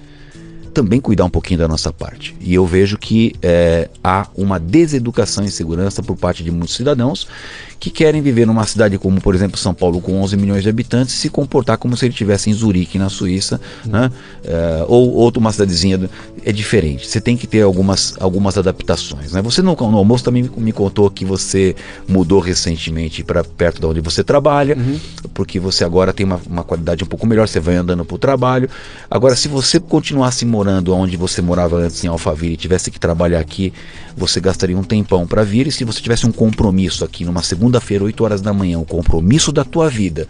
também cuidar um pouquinho da nossa parte. E eu vejo que é, há uma deseducação em segurança por parte de muitos cidadãos que querem viver numa cidade como, por exemplo, São Paulo, com 11 milhões de habitantes, e se comportar como se ele estivesse em Zurique, na Suíça, uhum. né? Uh, ou outra uma cidadezinha. É diferente. Você tem que ter algumas, algumas adaptações. Né? Você no, no almoço também me contou que você mudou recentemente para perto de onde você trabalha, uhum. porque você agora tem uma, uma qualidade um pouco melhor, você vai andando para o trabalho. Agora, se você continuasse morando onde você morava antes, em Alphaville, e tivesse que trabalhar aqui, você gastaria um tempão para vir, e se você tivesse um compromisso aqui numa segunda segunda-feira, 8 horas da manhã, o compromisso da tua vida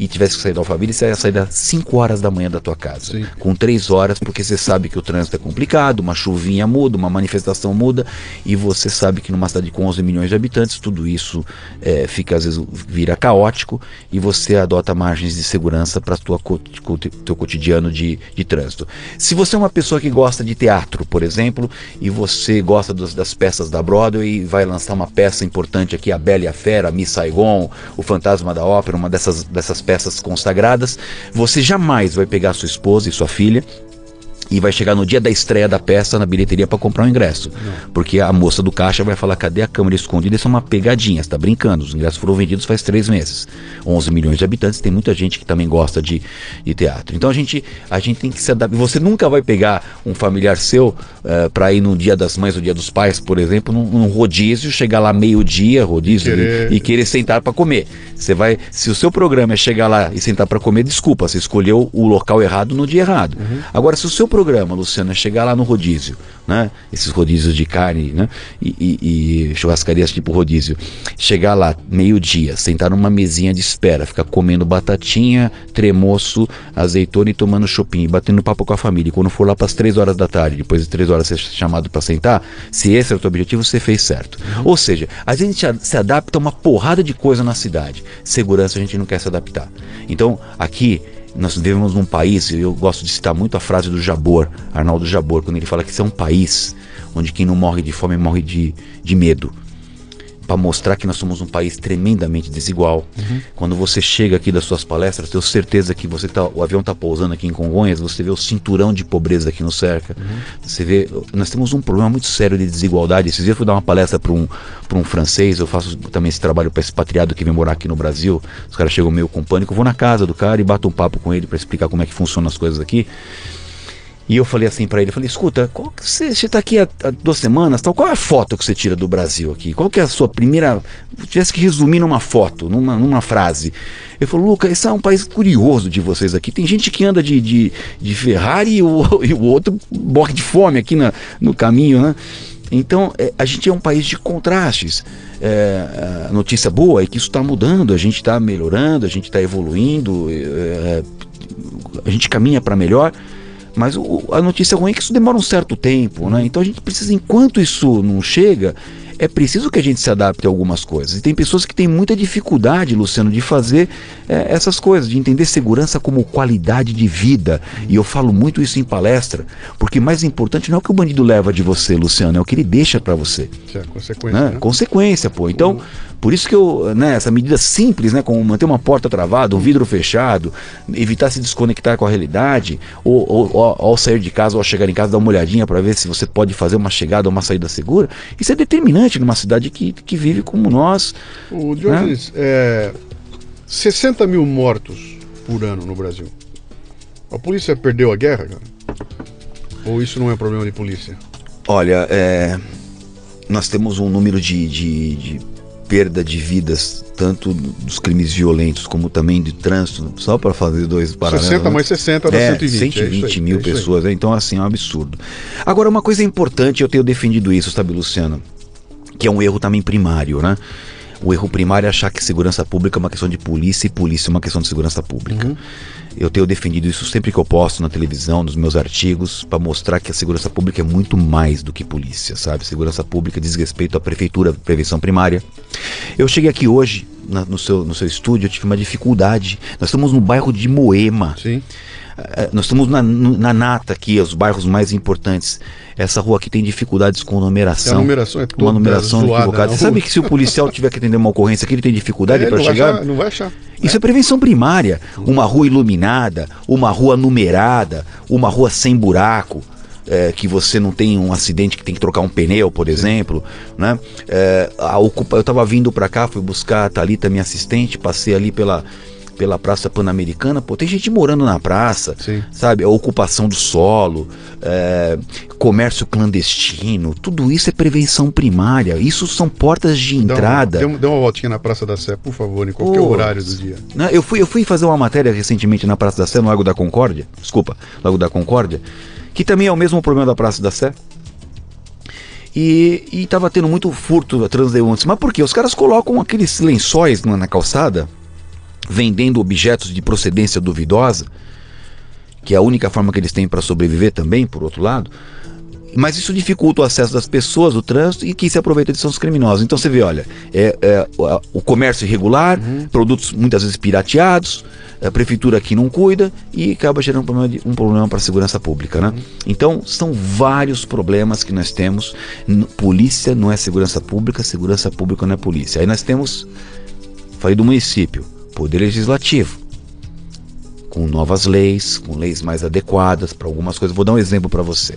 e tivesse que sair da família, você ia sair às 5 horas da manhã da tua casa. Sim. Com 3 horas, porque você sabe que o trânsito é complicado, uma chuvinha muda, uma manifestação muda, e você sabe que numa cidade com 11 milhões de habitantes, tudo isso é, fica, às vezes, vira caótico e você adota margens de segurança para o teu cotidiano de, de trânsito. Se você é uma pessoa que gosta de teatro, por exemplo, e você gosta dos, das peças da Broadway e vai lançar uma peça importante aqui, A Bela e a Fera, Miss Saigon, O Fantasma da Ópera, uma dessas, dessas peças consagradas, você jamais vai pegar sua esposa e sua filha e vai chegar no dia da estreia da peça na bilheteria para comprar o um ingresso. Não. Porque a moça do caixa vai falar: cadê a câmera escondida? Isso é uma pegadinha, você tá brincando. Os ingressos foram vendidos faz três meses. 11 milhões de habitantes, tem muita gente que também gosta de, de teatro. Então a gente, a gente tem que se adaptar. Você nunca vai pegar um familiar seu uh, eh, para ir no dia das mães ou dia dos pais, por exemplo, num, num rodízio, chegar lá meio-dia, rodízio, querer... E, e, querer sentar para comer. Você vai. Se o seu programa é chegar lá e sentar para comer, desculpa, você escolheu o local errado no dia errado. Uhum. Agora, se o seu programa, Luciano, é chegar lá no rodízio, né? Esses rodízios de carne, né? E, e, e churrascarias tipo rodízio. Chegar lá, meio-dia, sentar numa mesinha de espera, ficar comendo batatinha, tremoço, azeitona e tomando chopinho, batendo papo com a família. E quando for lá para as três horas da tarde, depois de três horas ser chamado para sentar, se esse é o teu objetivo, você fez certo. Uhum. Ou seja, a gente se adapta a uma porrada de coisa na cidade. Segurança a gente não quer se adaptar. Então, aqui nós vivemos num país, eu gosto de citar muito a frase do Jabor, Arnaldo Jabor, quando ele fala que isso é um país onde quem não morre de fome morre de, de medo. Para mostrar que nós somos um país tremendamente desigual. Uhum. Quando você chega aqui das suas palestras, tenho certeza que você tá, o avião está pousando aqui em Congonhas, você vê o cinturão de pobreza aqui no cerca. Uhum. Você vê, nós temos um problema muito sério de desigualdade. Esses dias eu fui dar uma palestra para um, um francês, eu faço também esse trabalho para esse patriado que vem morar aqui no Brasil. Os caras chegam meio com pânico, eu vou na casa do cara e bato um papo com ele para explicar como é que funcionam as coisas aqui. E eu falei assim para ele, falei, escuta, qual que você está aqui há, há, duas semanas, tal, qual é a foto que você tira do Brasil aqui? Qual que é a sua primeira, tivesse que resumir numa foto, numa, numa frase. Ele falou, Luca, esse é um país curioso de vocês aqui. Tem gente que anda de, de, de Ferrari e o, e o outro morre de fome aqui na, no caminho, né? Então, é, a gente é um país de contrastes. É, a notícia boa é que isso está mudando, a gente está melhorando, a gente está evoluindo, é, é, a gente caminha para melhor. Mas o, a notícia ruim é que isso demora um certo tempo, né? Então a gente precisa, enquanto isso não chega, é preciso que a gente se adapte a algumas coisas. E tem pessoas que têm muita dificuldade, Luciano, de fazer é, essas coisas, de entender segurança como qualidade de vida. E eu falo muito isso em palestra, porque mais importante não é o que o bandido leva de você, Luciano, é o que ele deixa para você. É, consequência. Né? Né? Consequência, pô. Então. Por isso que eu, né, essa medida simples, né, como manter uma porta travada, um vidro fechado, evitar se desconectar com a realidade, ou, ou, ou ao sair de casa ou ao chegar em casa, dar uma olhadinha para ver se você pode fazer uma chegada ou uma saída segura, isso é determinante numa cidade que, que vive como nós. O Diogenes, né? é, 60 mil mortos por ano no Brasil. A polícia perdeu a guerra, cara? Ou isso não é problema de polícia? Olha, é, nós temos um número de, de, de perda de vidas, tanto dos crimes violentos como também de trânsito, só para fazer dois paralelos. 60 mais 60 dá é, 120. 120 é aí, mil é pessoas, né? então assim, é um absurdo. Agora, uma coisa importante, eu tenho defendido isso, sabe, Luciano? Que é um erro também primário, né? O erro primário é achar que segurança pública é uma questão de polícia e polícia é uma questão de segurança pública. Uhum. Eu tenho defendido isso sempre que eu posto na televisão, nos meus artigos, para mostrar que a segurança pública é muito mais do que polícia, sabe? Segurança pública diz respeito à prefeitura, prevenção primária. Eu cheguei aqui hoje na, no, seu, no seu estúdio, eu tive uma dificuldade. Nós estamos no bairro de Moema. Sim. É, nós estamos na, na Nata aqui, os bairros mais importantes. Essa rua aqui tem dificuldades com numeração. A numeração é toda Uma numeração zoada, equivocada. Você sabe que se o policial tiver que atender uma ocorrência aqui, ele tem dificuldade é, para chegar? Achar, não vai achar. Isso é. é prevenção primária. Uma rua iluminada, uma rua numerada, uma rua sem buraco. É, que você não tem um acidente que tem que trocar um pneu, por exemplo, né? É, a ocupa, eu estava vindo para cá, fui buscar a Thalita, minha assistente, passei ali pela pela Praça Pan-Americana, pô, tem gente morando na praça, Sim. sabe? A ocupação do solo, é, comércio clandestino, tudo isso é prevenção primária. Isso são portas de entrada. Dê uma, dê uma voltinha na Praça da Sé, por favor, em qualquer pô, horário do dia. Né, eu, fui, eu fui fazer uma matéria recentemente na Praça da Sé, no Lago da Concórdia, desculpa, Lago da Concórdia, que também é o mesmo problema da Praça da Sé. E, estava tendo muito furto transeuntes. Mas por quê? Os caras colocam aqueles lençóis na, na calçada vendendo objetos de procedência duvidosa, que é a única forma que eles têm para sobreviver também, por outro lado. Mas isso dificulta o acesso das pessoas, o trânsito, e quem se aproveita disso são os criminosos. Então você vê, olha, é, é o comércio irregular, uhum. produtos muitas vezes pirateados, a prefeitura que não cuida e acaba gerando um problema, um problema para a segurança pública. Né? Uhum. Então são vários problemas que nós temos. Polícia não é segurança pública, segurança pública não é polícia. Aí nós temos, falei do município, Poder Legislativo, com novas leis, com leis mais adequadas para algumas coisas. Vou dar um exemplo para você.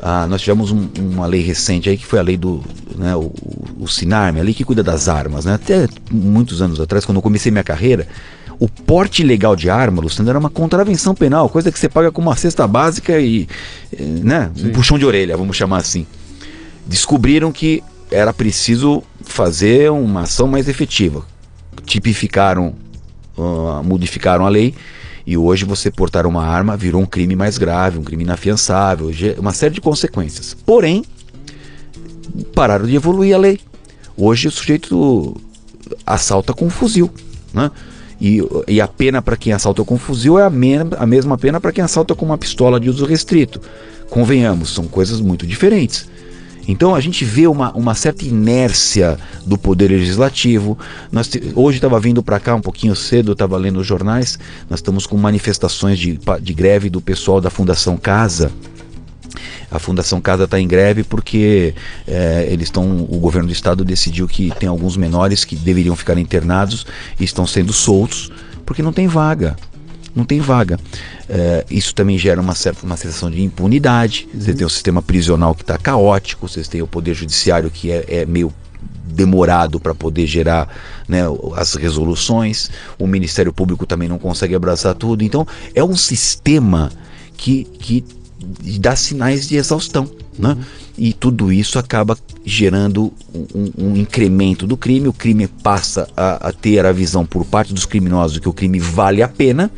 Ah, nós tivemos um, uma lei recente aí que foi a lei do né, o, o Sinarme, a lei que cuida das armas. Né? Até muitos anos atrás, quando eu comecei minha carreira, o porte ilegal de arma, Luciano, era uma contravenção penal, coisa que você paga com uma cesta básica e né, um puxão de orelha, vamos chamar assim. Descobriram que era preciso fazer uma ação mais efetiva tipificaram, uh, modificaram a lei e hoje você portar uma arma virou um crime mais grave, um crime inafiançável, uma série de consequências. Porém, pararam de evoluir a lei. Hoje o sujeito assalta com fuzil, né? E, e a pena para quem assalta com fuzil é a, me a mesma pena para quem assalta com uma pistola de uso restrito. Convenhamos, são coisas muito diferentes. Então a gente vê uma, uma certa inércia do poder legislativo. Nós, hoje estava vindo para cá um pouquinho cedo, estava lendo os jornais, nós estamos com manifestações de, de greve do pessoal da Fundação Casa. A Fundação Casa está em greve porque é, eles estão. O governo do estado decidiu que tem alguns menores que deveriam ficar internados e estão sendo soltos porque não tem vaga. Não tem vaga. É, isso também gera uma certa uma sensação de impunidade. Uhum. Você tem o sistema prisional que está caótico, vocês têm o poder judiciário que é, é meio demorado para poder gerar né, as resoluções. O Ministério Público também não consegue abraçar tudo. Então é um sistema que, que dá sinais de exaustão. Né? E tudo isso acaba gerando um, um, incremento do crime. O crime passa a, a ter a visão por parte dos criminosos que o crime vale a pena.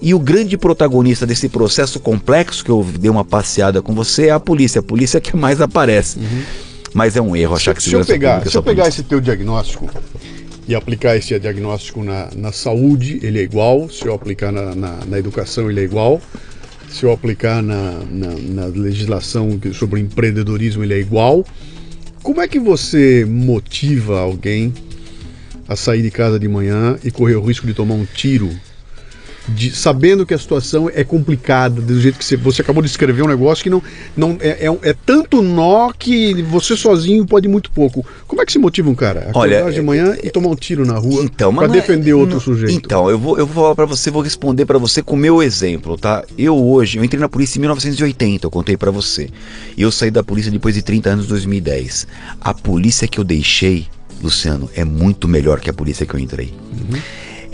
E o grande protagonista desse processo complexo que eu dei uma passeada com você é a polícia. A polícia que mais aparece. Uhum. Mas é um erro achar se, que se eu pegar, se eu pegar esse teu diagnóstico e aplicar esse diagnóstico na, na saúde, ele é igual. Se eu aplicar na, na, na educação, ele é igual se eu aplicar na, na, na legislação sobre empreendedorismo, ele é igual. Como é que você motiva alguém a sair de casa de manhã e correr o risco de tomar um tiro de, sabendo que a situação é complicada, do jeito que você, você acabou de escrever um negócio que não, não é, é, é, tanto nó que você sozinho pode muito pouco. Como é que se motiva um cara a Olha, de manhã é, e tomar um tiro na rua então, para é- defender outro não, sujeito? Então, eu vou, eu vou falar para você, vou responder para você com o meu exemplo, tá? Eu hoje, eu entrei na polícia em 1980, eu contei para você. E eu saí da polícia depois de 30 anos, 2010. A polícia que eu deixei, Luciano, é muito melhor que a polícia que eu entrei. Uhum.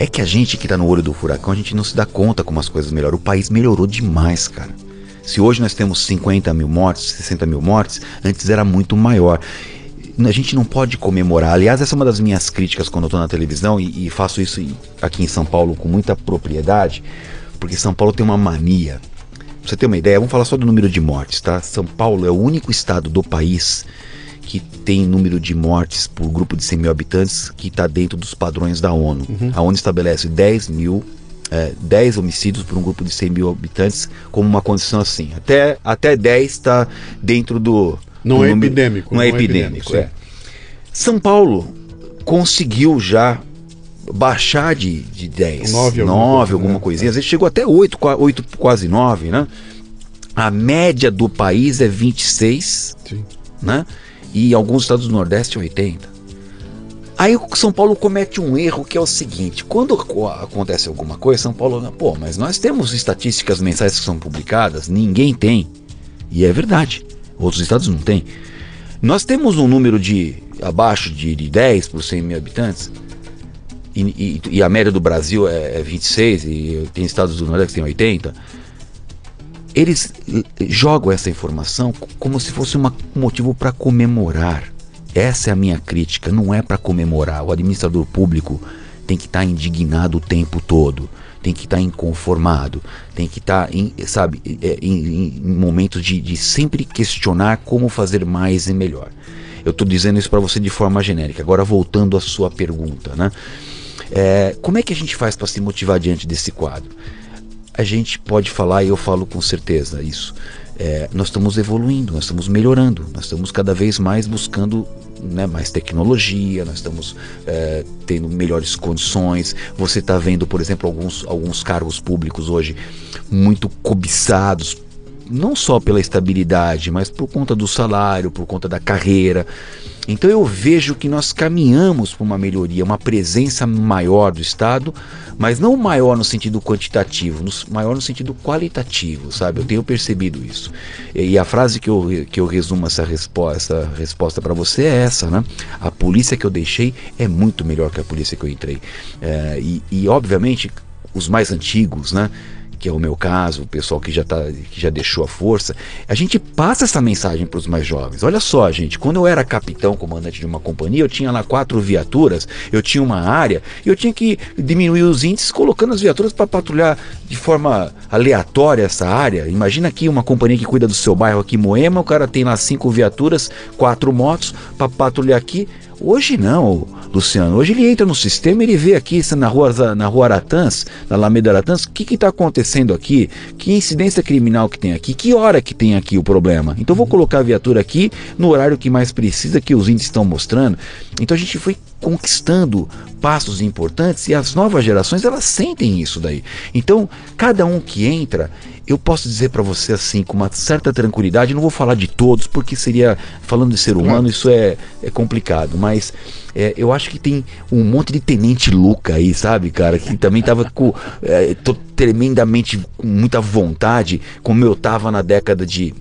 É que a gente que está no olho do furacão, a gente não se dá conta como as coisas melhoram. O país melhorou demais, cara. Se hoje nós temos 50 mil mortes, 60 mil mortes, antes era muito maior. A gente não pode comemorar. Aliás, essa é uma das minhas críticas quando eu estou na televisão e, e faço isso aqui em São Paulo com muita propriedade, porque São Paulo tem uma mania. Pra você ter uma ideia, vamos falar só do número de mortes, tá? São Paulo é o único estado do país que tem número de mortes por grupo de 100 mil habitantes que está dentro dos padrões da ONU. Uhum. A ONU estabelece 10 mil é, 10 homicídios por um grupo de 100 mil habitantes como uma condição assim. Até, até 10 está dentro do. Não do é número, epidêmico. Não, é não é epidêmico. é. São Paulo conseguiu já baixar de, de 10, 9, 9 alguma, né? coisinha. Às vezes chegou até 8, 8 quase 9, né? A média do país é 26, Sim. né? E alguns estados do Nordeste 80. Aí o São Paulo comete um erro que é o seguinte: quando acontece alguma coisa, São Paulo, pô, mas nós temos estatísticas mensais que são publicadas, ninguém tem. E é verdade, outros estados não têm. Nós temos um número de abaixo de, de 10 por 100 mil habitantes, e, e, e, a média do Brasil é, é 26, e tem estados do Nordeste que tem 80 eles jogam essa informação como se fosse um motivo para comemorar. Essa é a minha crítica, não é para comemorar. O administrador público tem que estar tá indignado o tempo todo, tem que estar tá inconformado, tem que estar, tá em, sabe, é, em, em momentos de, de sempre questionar como fazer mais e melhor. Eu estou dizendo isso para você de forma genérica. Agora voltando à sua pergunta, né? É, como é que a gente faz para se motivar diante desse quadro? A gente pode falar, e eu falo com certeza isso, é, nós estamos evoluindo, nós estamos melhorando, nós estamos cada vez mais buscando né, mais tecnologia, nós estamos é, tendo melhores condições. Você está vendo, por exemplo, alguns, alguns cargos públicos hoje muito cobiçados, não só pela estabilidade, mas por conta do salário, por conta da carreira. Então eu vejo que nós caminhamos para uma melhoria, uma presença maior do Estado, mas não maior no sentido quantitativo, maior no sentido qualitativo, sabe? Eu tenho percebido isso. E, e a frase que eu, que eu resumo essa resposta, resposta para você é essa, né? A polícia que eu deixei é muito melhor que a polícia que eu entrei. É, e, e, obviamente, os mais antigos, né? Que é o meu caso, o pessoal que já, tá, que já deixou a força, a gente passa essa mensagem para os mais jovens. Olha só, gente, quando eu era capitão, comandante de uma companhia, eu tinha lá quatro viaturas, eu tinha uma área, e eu tinha que diminuir os índices colocando as viaturas para patrulhar de forma aleatória essa área. Imagina aqui uma companhia que cuida do seu bairro aqui, Moema, o cara tem lá cinco viaturas, quatro motos para patrulhar aqui. Hoje não, Luciano. Hoje ele entra no sistema, ele vê aqui na rua, na rua Aratãs, na Alameda Aratãs, o que está acontecendo aqui, que incidência criminal que tem aqui, que hora que tem aqui o problema. Então vou colocar a viatura aqui no horário que mais precisa, que os índices estão mostrando. Então a gente foi conquistando passos importantes e as novas gerações elas sentem isso daí. Então cada um que entra eu posso dizer para você assim, com uma certa tranquilidade, não vou falar de todos, porque seria, falando de ser humano, isso é, é complicado, mas é, eu acho que tem um monte de tenente Luca aí, sabe, cara, que também tava com, é, tremendamente, com muita vontade, como eu tava na década de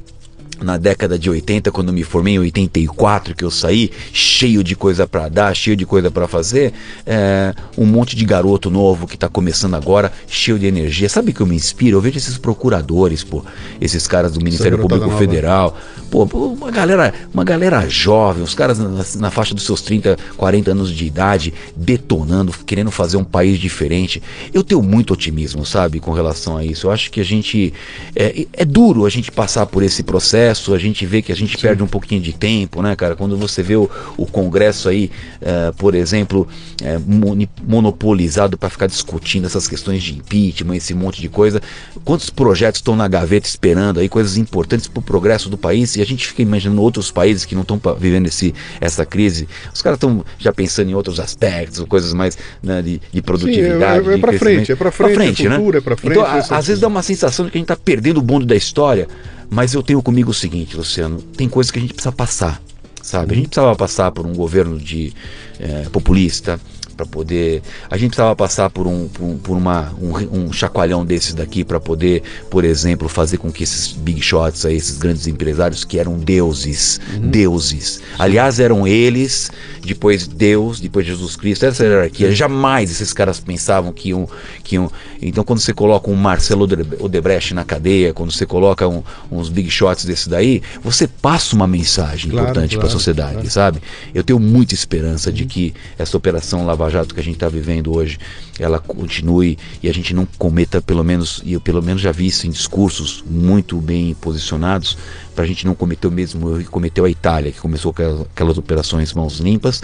na década de 80, quando me formei em 84, que eu saí cheio de coisa para dar, cheio de coisa para fazer, é, um monte de garoto novo que está começando agora, cheio de energia. Sabe que eu me inspiro? Eu vejo esses procuradores, pô, esses caras do Ministério Público nova. Federal, pô, uma galera, uma galera jovem, os caras na, na, faixa dos seus 30, 40 anos de idade, detonando, querendo fazer um país diferente. Eu tenho muito otimismo, sabe, com relação a isso. Eu acho que a gente é, é duro a gente passar por esse processo Congresso, a gente vê que a gente Sim. perde um pouquinho de tempo, né, cara? Quando você vê o, o Congresso aí, uh, por exemplo, uh, monopolizado para ficar discutindo essas questões de impeachment, esse monte de coisa. Quantos projetos estão na gaveta esperando aí, coisas importantes para o progresso do país, e a gente fica imaginando outros países que não estão vivendo esse, essa crise. Os caras estão já pensando em outros aspectos, coisas mais né, de, de, produtividade. Sim, é, é, é para frente, é para frente, pra frente, é futuro, né? é para frente. Então, a, às vezes dá uma sensação de que a gente está perdendo o bonde da história. Mas eu tenho comigo o seguinte, Luciano, tem coisas que a gente precisa passar, sabe? A gente precisava passar por um governo de é, populista, para poder. A gente precisava passar por um, por, por uma, um, um, chacoalhão desses daqui para poder, por exemplo, fazer com que esses big shots, aí, esses grandes empresários que eram deuses, uhum. deuses. Aliás, eram eles, depois Deus, depois Jesus Cristo, essa hierarquia. Uhum. Jamais esses caras pensavam que iam, que iam. Então, quando você coloca um Marcelo Odebrecht na cadeia, quando você coloca um, uns big shots desses daí, você passa uma mensagem claro, importante claro, para a sociedade, claro. sabe? Eu tenho muita esperança de que essa operação Lava Jato que a gente está vivendo hoje, ela continue e a gente não cometa, pelo menos, e eu pelo menos já vi isso em discursos muito bem posicionados, para a gente não cometer o mesmo erro que cometeu a Itália, que começou com aquelas operações mãos limpas,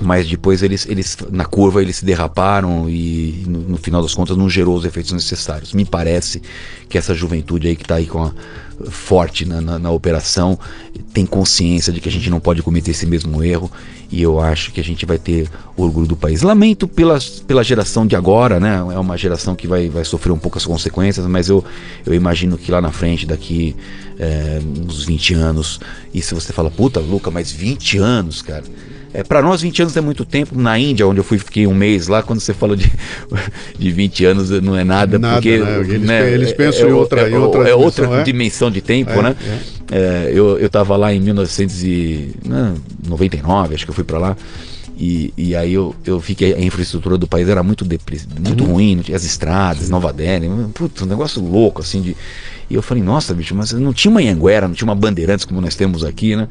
mas depois eles, eles na curva eles se derraparam e no, no, final das contas não gerou os efeitos necessários. Me parece que essa juventude aí que está aí com a, forte na, na, na, operação tem consciência de que a gente não pode cometer esse mesmo erro e eu acho que a gente vai ter orgulho do país. Lamento pela, pela geração de agora, né? É uma geração que vai, vai sofrer um pouco as consequências, mas eu, eu imagino que lá na frente, daqui é, uns 20 anos, e se você fala, puta, Luca, mas 20 anos, cara é, para nós, 20 anos é muito tempo. Na Índia, onde eu fui, fiquei um mês lá, quando você falou de, de 20 anos, não é nada. nada porque né? Eles, né, eles pensam é, em outra, é, em outra, é dimensão, outra dimensão de tempo, é, né? É. eu estava lá em 1999, acho que eu fui para lá. E, e, aí eu, eu vi que a infraestrutura do país era muito, muito uhum. ruim, as estradas, Nova Delhi, putz, um negócio louco assim de. E eu falei, nossa, bicho, mas não tinha uma Anguera, não tinha uma Bandeirantes como nós temos aqui, né?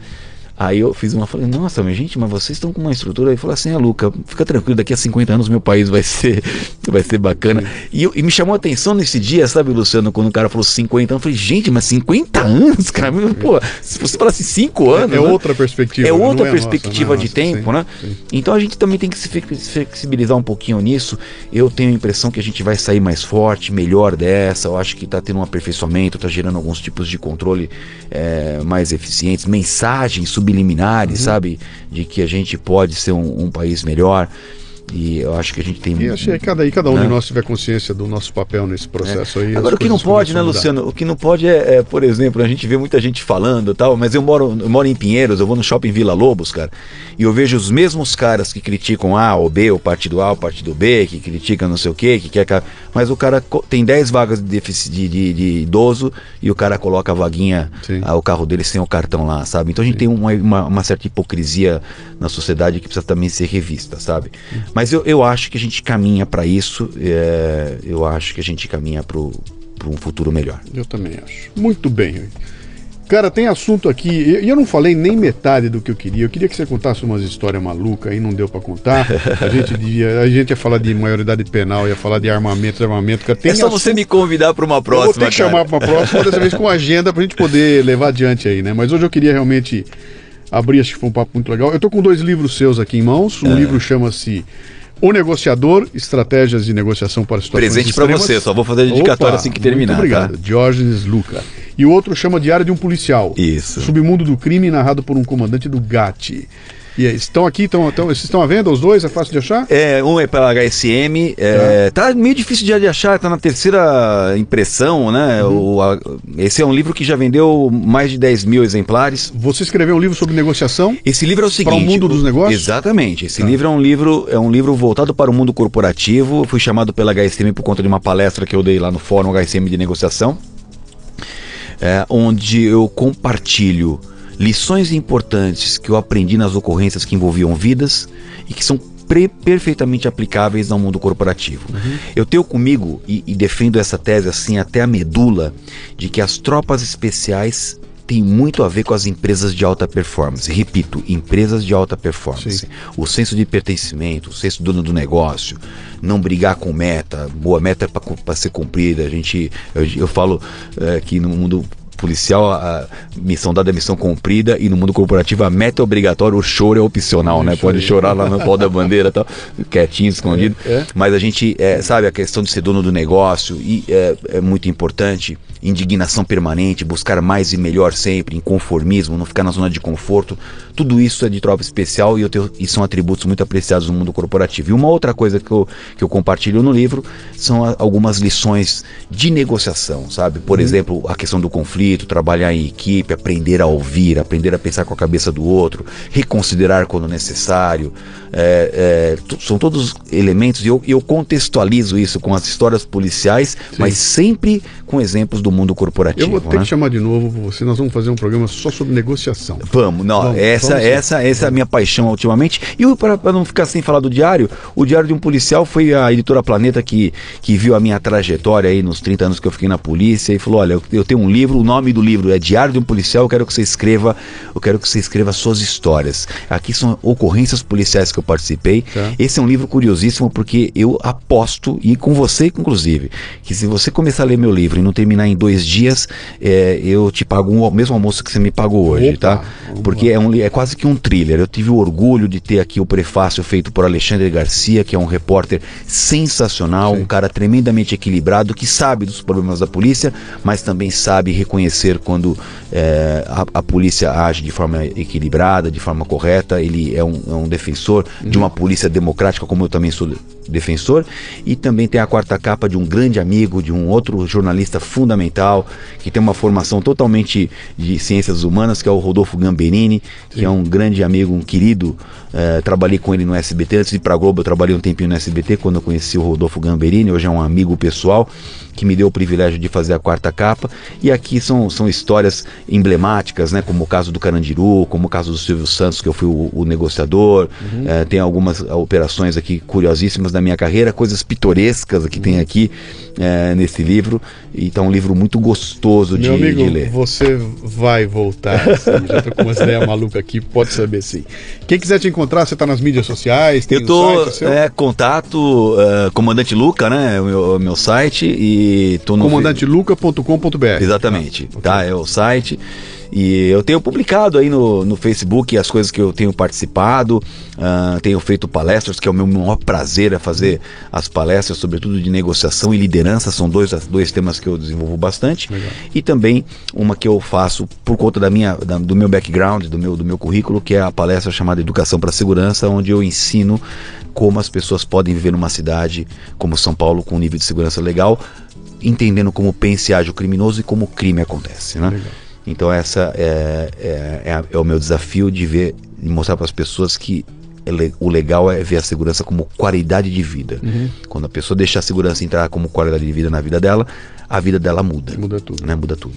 Aí eu fiz uma, falei, nossa, minha gente, mas vocês estão com uma estrutura. Aí falou assim, ah, Luca, fica tranquilo, daqui a 50 anos meu país vai ser, vai ser bacana. E, e, me chamou a atenção nesse dia, sabe, Luciano, quando o cara falou 50 anos, eu falei, gente, mas 50 anos, cara, pô, se você falasse 5 anos. É, é né? outra perspectiva. É outra perspectiva nossa, de nossa, tempo, sim, né? Sim. Então a gente também tem que se flexibilizar um pouquinho nisso. Eu tenho a impressão que a gente vai sair mais forte, melhor dessa. Eu acho que está tendo um aperfeiçoamento, está gerando alguns tipos de controle é, mais eficientes, mensagens subliminares, uhum. sabe? De que a gente pode ser um, um país melhor. E eu acho que a gente tem. E acho que cada, cada um né? de nós tiver consciência do nosso papel nesse processo é. aí. Agora, o que não pode, né, Luciano? O que não pode é, é, por exemplo, a gente vê muita gente falando tal, mas eu moro, eu moro em Pinheiros, eu vou no shopping Vila Lobos, cara, e eu vejo os mesmos caras que criticam A ou B, o partido A, o partido B, que criticam não sei o quê, que quer. Mas o cara tem 10 vagas de, de, de, de, idoso e o cara coloca a vaguinha, a, o carro dele sem o cartão lá, sabe? Então a gente Sim. tem uma, uma, uma, certa hipocrisia na sociedade que precisa também ser revista, sabe? Mas eu, eu acho que a gente caminha para isso, é, eu acho que a gente caminha para um futuro melhor. Eu também acho. Muito bem. Cara, tem assunto aqui, e eu não falei nem metade do que eu queria. Eu queria que você contasse umas histórias malucas aí, não deu para contar. A gente, devia, a gente ia falar de maioridade penal, ia falar de armamento, armamento. Tem é só assunto... você me convidar para uma próxima. Eu vou ter que cara. chamar para uma próxima, dessa vez com agenda, pra gente poder levar adiante aí, né? Mas hoje eu queria realmente abrir, acho que foi um papo muito legal. Eu tô com dois livros seus aqui em mãos. Um é. livro chama-se o Negociador, Estratégias de Negociação para Situações Presente para você, só vou fazer a dedicatória Opa, assim que terminar. Muito obrigado. Tá? Diógenes Luca. E o outro chama Diário de um Policial. Isso. Submundo do Crime, narrado por um comandante do GAT. E aí, estão aqui, estão, estão, vocês estão à venda os dois? É fácil de achar? É, um é pela HSM, é, tá meio difícil de achar, tá na terceira impressão, né? O, a- esse é um livro que já vendeu mais de 10 mil exemplares. Você escreveu um livro sobre negociação? Esse livro é o seguinte. Para o mundo dos negócios? Exatamente. Esse Tá. livro é um livro, é um livro voltado para o mundo corporativo. Eu Fui chamado pela HSM por conta de uma palestra que eu dei lá no Fórum HSM de Negociação, é, onde eu compartilho lições importantes que eu aprendi nas ocorrências que envolviam vidas e que são perfeitamente aplicáveis ao mundo corporativo. Eu tenho comigo e, e defendo essa tese assim até a medula de que as tropas especiais têm muito a ver com as empresas de alta performance. Repito, empresas de alta performance. Sim. O senso de pertencimento, o senso do dono do negócio, não brigar com meta, boa meta para ser cumprida. A gente, eu, eu falo eh, que no mundo policial a missão dada é missão cumprida e no mundo corporativo a meta é obrigatória, o choro é opcional, né? Pode chorar lá no pau da bandeira, e tal, quietinho, escondido. É, é. Mas a gente, é, sabe, a questão de ser dono do negócio e é, é muito importante. Indignação permanente, buscar mais e melhor sempre, inconformismo, não ficar na zona de conforto. Tudo isso é de tropa especial e, tenho, e são atributos muito apreciados no mundo corporativo. E uma outra coisa que eu, que eu compartilho no livro são a- algumas lições de negociação, sabe? Por exemplo, a questão do conflito, trabalhar em equipe, aprender a ouvir, aprender a pensar com a cabeça do outro, reconsiderar quando necessário. É, é, são todos elementos e eu, eu contextualizo isso com as histórias policiais, mas sempre com exemplos do mundo corporativo. Eu vou ter né? que chamar de novo você. Nós vamos fazer um programa só sobre negociação. Vamos, não, Vamos, essa, vamos sim. essa, essa é a minha paixão ultimamente. E para não ficar sem falar do diário, o Diário de um Policial foi a editora Planeta que, que viu a minha trajetória aí nos 30 anos que eu fiquei na polícia e falou: olha, eu, eu tenho um livro, o nome do livro é Diário de um Policial, eu quero que você escreva, eu quero que você escreva suas histórias. Aqui são ocorrências policiais que eu participei. Tá. Esse é um livro curiosíssimo porque eu aposto, e com você inclusive, que se você começar a ler meu livro e não terminar em dois dias, é, eu te pago um, o mesmo almoço que você me pagou hoje, Opa, tá? Porque é, um, é quase que um thriller. Eu tive o orgulho de ter aqui o prefácio feito por Alexandre Garcia, que é um repórter sensacional, Sim. um cara tremendamente equilibrado, que sabe dos problemas da polícia, mas também sabe reconhecer quando é, a, a polícia age de forma equilibrada, de forma correta. Ele é um, é um defensor de uma polícia democrática, como eu também sou defensor. E também tem a quarta capa de um grande amigo, de um outro jornalista fundamental, que tem uma formação totalmente de ciências humanas, que é o Rodolfo Gamberini, que é um grande amigo, um querido. Eh, trabalhei com ele no SBT. Antes de ir para Globo, eu trabalhei um tempinho no SBT, quando eu conheci o Rodolfo Gamberini. Hoje é um amigo pessoal que me deu o privilégio de fazer a quarta capa. E aqui são, são histórias emblemáticas, né? Como o caso do Carandiru, como o caso do Silvio Santos, que eu fui o, o negociador. Eh, tem algumas operações aqui curiosíssimas da minha carreira, coisas pitorescas que tem aqui eh, nesse livro. Então, é um livro muito gostoso de, amigo, de ler. você vai voltar. assim, já tô com umas ideias malucas aqui, pode saber sim. Quem quiser te encontrar, você tá nas mídias sociais, Eu tô, site é, contato, eh, Comandante Luca, né? O meu, o meu site. E tô no. comandanteluca.com.br. Exatamente, Ah, tá? É o site. E eu tenho publicado aí no, no Facebook as coisas que eu tenho participado, ah, tenho feito palestras, que é o meu maior prazer é fazer as palestras, sobretudo de negociação e liderança, são dois, dois temas que eu desenvolvo bastante. Legal. E também uma que eu faço por conta da minha, da- do meu background, do meu, do meu currículo, que é a palestra chamada Educação para a Segurança, onde eu ensino como as pessoas podem viver numa cidade como São Paulo com um nível de segurança legal, entendendo como pensa e age o criminoso e como o crime acontece, né? Legal. Então essa é, é, é é o meu desafio de ver, de mostrar para as pessoas que ele- o legal é ver a segurança como qualidade de vida. Uhum. Quando a pessoa deixa a segurança entrar como qualidade de vida na vida dela, a vida dela muda. Muda tudo. Né? Muda tudo.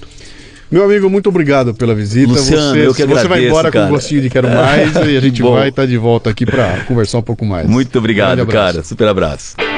Meu amigo, muito obrigado pela visita. Luciano, você, eu que você vai agradeço, embora com cara. gostinho de quero mais e a gente vai estar de volta aqui para conversar um pouco mais. Muito obrigado, abraço. cara. Super abraço.